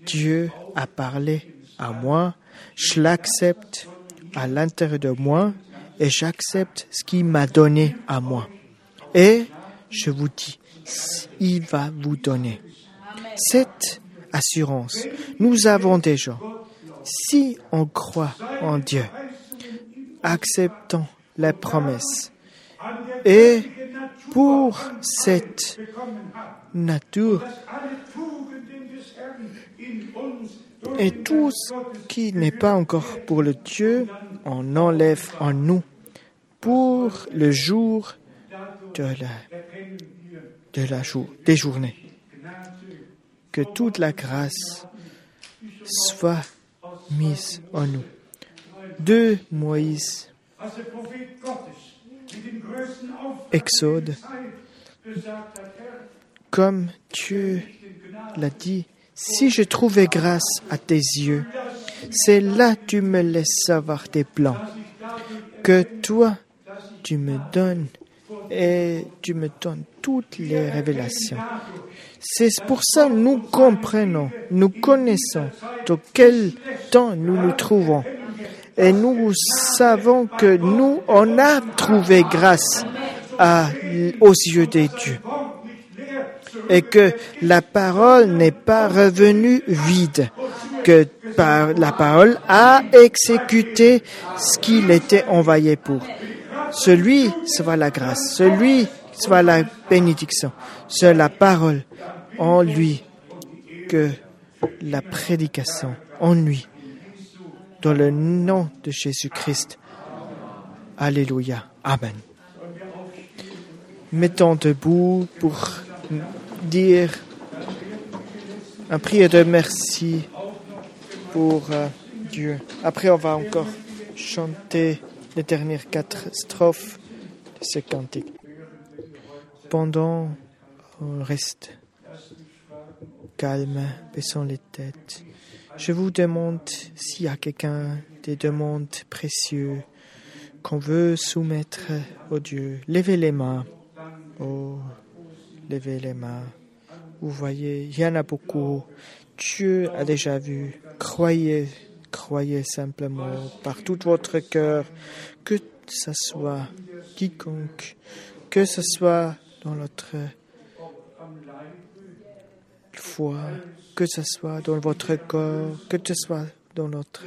Dieu a parlé à moi, je l'accepte à l'intérieur de moi et j'accepte ce qu'il m'a donné à moi. Et je vous dis, il va vous donner. Cette assurance, nous avons déjà. Si on croit en Dieu, acceptons les promesses. Et pour cette nature et tout ce qui n'est pas encore pour le Dieu, on enlève en nous pour le jour de la, de la jour, des journées. Que toute la grâce soit mise en nous. De Moïse, Exode, comme Dieu l'a dit, si je trouvais grâce à tes yeux, c'est là tu me laisses savoir tes plans, que toi tu me donnes et tu me donnes toutes les révélations. C'est pour ça que nous comprenons, nous connaissons dans quel temps nous nous trouvons. Et nous savons que nous, on a trouvé grâce aux yeux des dieux. Et que la parole n'est pas revenue vide, que la parole a exécuté ce qu'il était envoyé pour. Celui soit la grâce, celui soit la bénédiction, c'est la parole en lui que la prédication en lui. Dans le nom de Jésus-Christ. Alléluia. Amen. Mettons debout pour dire un prière de merci pour euh, Dieu. Après, on va encore chanter les dernières quatre strophes de ce cantique. Pendant, on reste calme, baissant les têtes. Je vous demande s'il y a quelqu'un des demandes précieuses qu'on veut soumettre au Dieu. Levez les mains. Oh, levez les mains. Vous voyez, il y en a beaucoup. Dieu a déjà vu. Croyez Croyez simplement par tout votre cœur que ce soit quiconque, que ce soit dans notre foi, que ce soit dans votre corps, que ce soit dans notre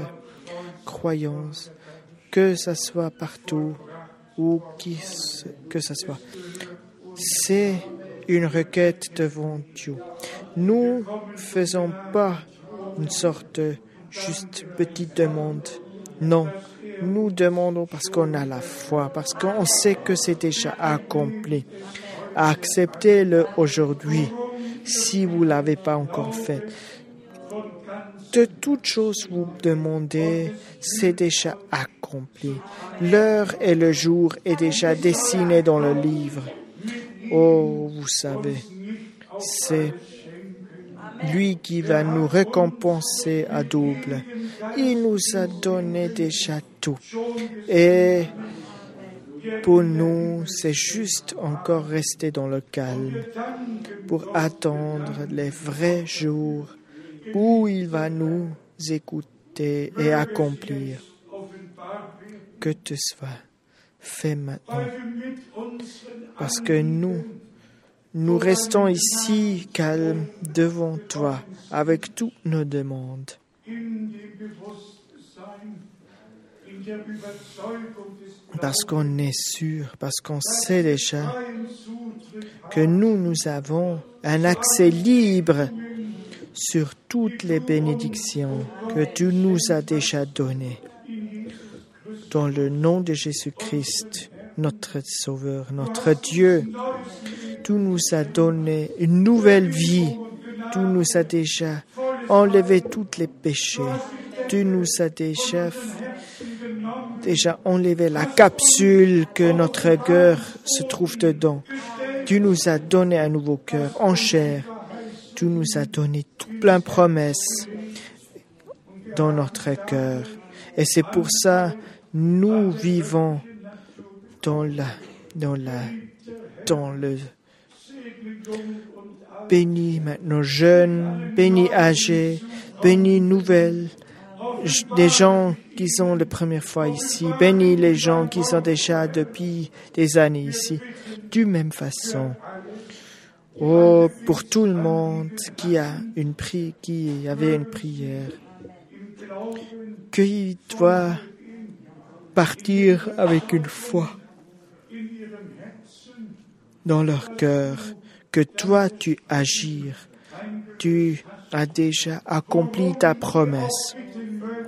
croyance, que ce soit partout, ou qui que ce soit. C'est une requête devant Dieu. Nous ne faisons pas une sorte de juste petite demande. Non, nous demandons parce qu'on a la foi, parce qu'on sait que c'est déjà accompli. Acceptez-le aujourd'hui si vous ne l'avez pas encore fait. De toutes choses vous demandez, c'est déjà accompli. L'heure et le jour est déjà dessiné dans le livre. Oh, vous savez, c'est lui qui va nous récompenser à double. Il nous a donné déjà tout. Et pour nous, c'est juste encore rester dans le calme pour attendre les vrais jours où il va nous écouter et accomplir. Que te soit fait maintenant. Parce que nous, nous restons ici calmes devant toi avec toutes nos demandes. Parce qu'on est sûr, parce qu'on sait déjà que nous, nous avons un accès libre sur toutes les bénédictions que tu nous as déjà données. Dans le nom de Jésus-Christ, notre Sauveur, notre Dieu, tu nous as donné une nouvelle vie. Tu nous as déjà enlevé tous les péchés. Tu nous as déjà, déjà enlevé la capsule que notre cœur se trouve dedans. Tu nous as donné un nouveau cœur en chair. Tu nous as donné tout plein de promesses dans notre cœur. Et c'est pour ça nous vivons dans la, dans la, dans le béni maintenant jeunes, béni âgés, béni nouvelles, des gens qui sont la première fois ici, béni les gens qui sont déjà depuis des années ici, du même façon. Oh, pour tout le monde qui a une pri qui avait une prière, qu'il doit partir avec une foi dans leur cœur que toi tu agir, tu as déjà accompli ta promesse.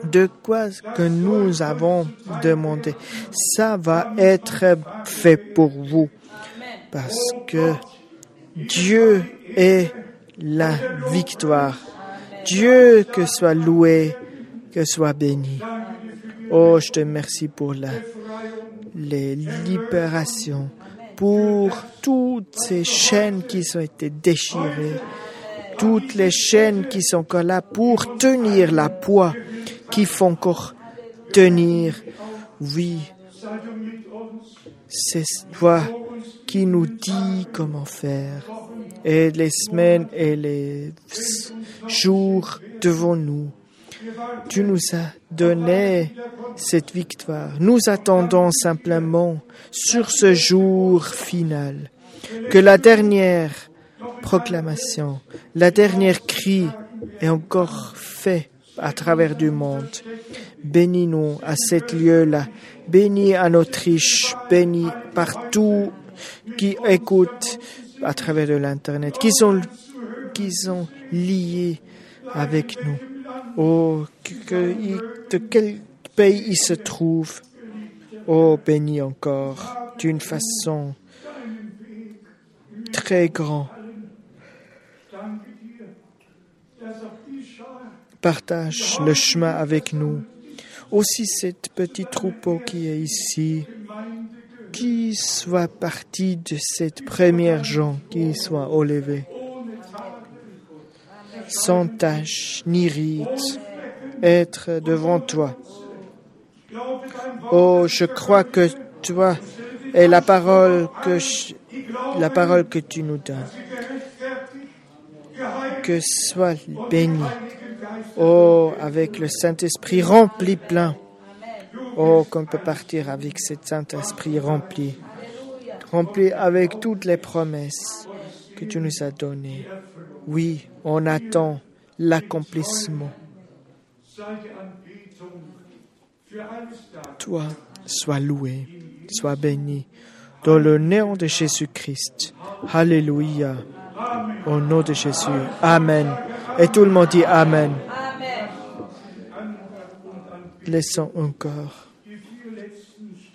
De quoi que nous avons demandé, ça va être fait pour vous. Parce que Dieu est la victoire. Dieu que soit loué, que soit béni. Oh, je te remercie pour la, les libérations, pour toutes ces chaînes qui ont été déchirées, toutes les chaînes qui sont là pour tenir la poids, qui font encore tenir. Oui, c'est toi qui nous dit comment faire. Et les semaines et les jours devant nous. Tu nous as donné cette victoire. Nous attendons simplement sur ce jour final que la dernière proclamation, la dernière cri est encore fait à travers du monde. Bénis-nous à cet lieu-là. Bénis en Autriche. Bénis partout qui écoutent à travers de l'Internet, qui sont, qui sont liés avec nous. Oh, que, de quel pays ils se trouvent. Oh, bénis encore d'une façon très grande. Partage le chemin avec nous. Aussi cette petit troupeau qui est ici, qui soit partie de cette première gens qui soit enlevé, sans tache ni rite, être devant toi. Oh, je crois que toi est la parole que la parole que tu nous donnes. Que soit béni. Oh, avec le Saint-Esprit rempli plein. Oh, qu'on peut partir avec cet Saint-Esprit rempli. Rempli avec toutes les promesses que tu nous as données. Oui, on attend l'accomplissement. Toi, sois loué, sois béni. Dans le nom de Jésus-Christ. Alléluia. Au nom de Jésus. Amen. Et tout le monde dit Amen. Laissons encore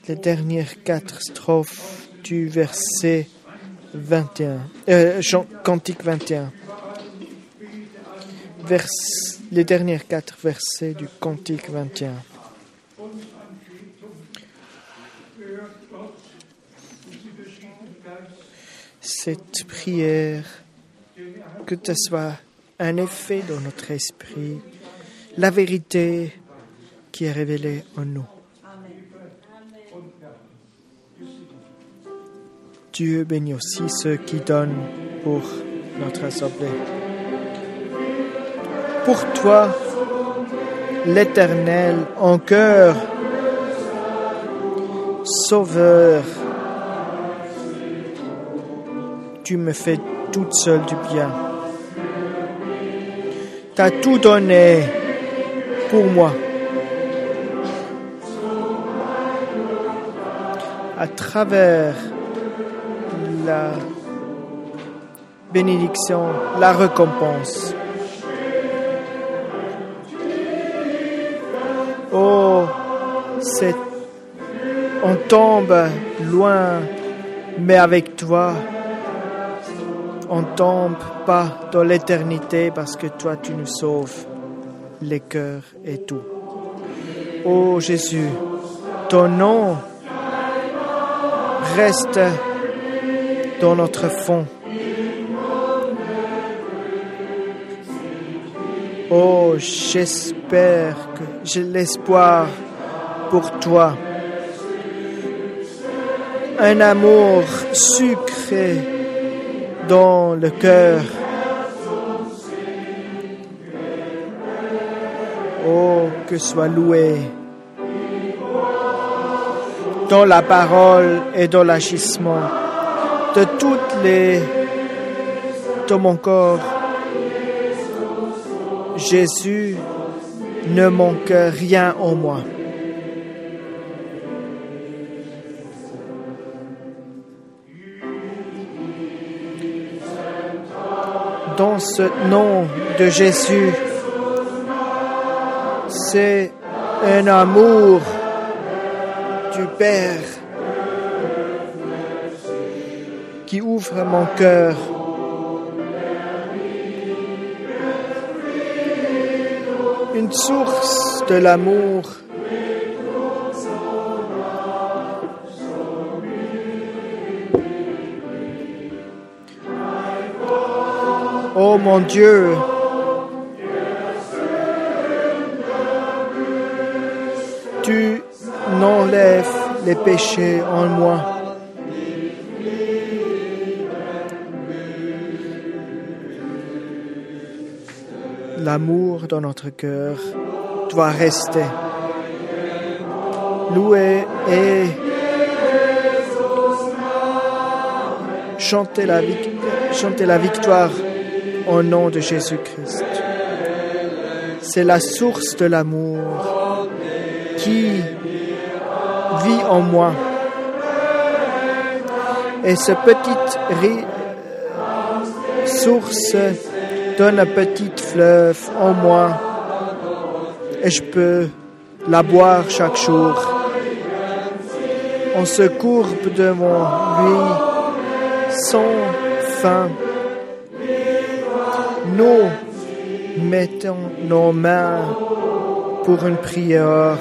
les dernières quatre strophes du verset 21. Euh, Cantique 21. Vers, les dernières quatre versets du Cantique 21. Cette prière, que ce soit un effet dans notre esprit, la vérité qui est révélée en nous. Dieu bénit aussi ceux qui donnent pour notre assemblée. Pour toi, l'Éternel, en cœur, Sauveur, tu me fais toute seule du bien. Tu as tout donné pour moi. à travers la bénédiction, la récompense. Oh, c'est, on tombe loin, mais avec toi, on tombe pas dans l'éternité parce que toi, tu nous sauves les cœurs et tout. Oh Jésus, ton nom reste dans notre fond. Oh, j'espère que j'ai l'espoir pour toi. Un amour sucré dans le cœur. Oh, que soit loué dans la parole et dans l'agissement de toutes les de mon corps. Jésus ne manque rien en moi. Dans ce nom de Jésus, c'est un amour du Père qui ouvre mon cœur. Une source de l'amour. Oh mon Dieu, tu n'enlèves les péchés en moi. L'amour dans notre cœur doit rester. Louer et chanter chanter la victoire au nom de Jésus-Christ. C'est la source de l'amour qui vit en moi. Et ce petit ri- source donne un petit fleuve en moi et je peux la boire chaque jour. On se courbe devant lui sans fin. Mettons nos mains pour une prière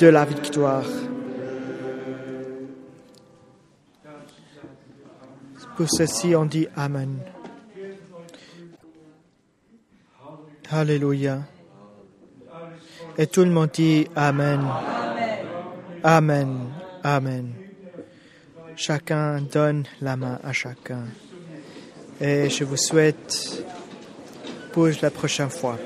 de la victoire. Pour ceci, on dit Amen. Alléluia. Et tout le monde dit Amen. Amen. Amen. Chacun donne la main à chacun. Et je vous souhaite pour la prochaine fois.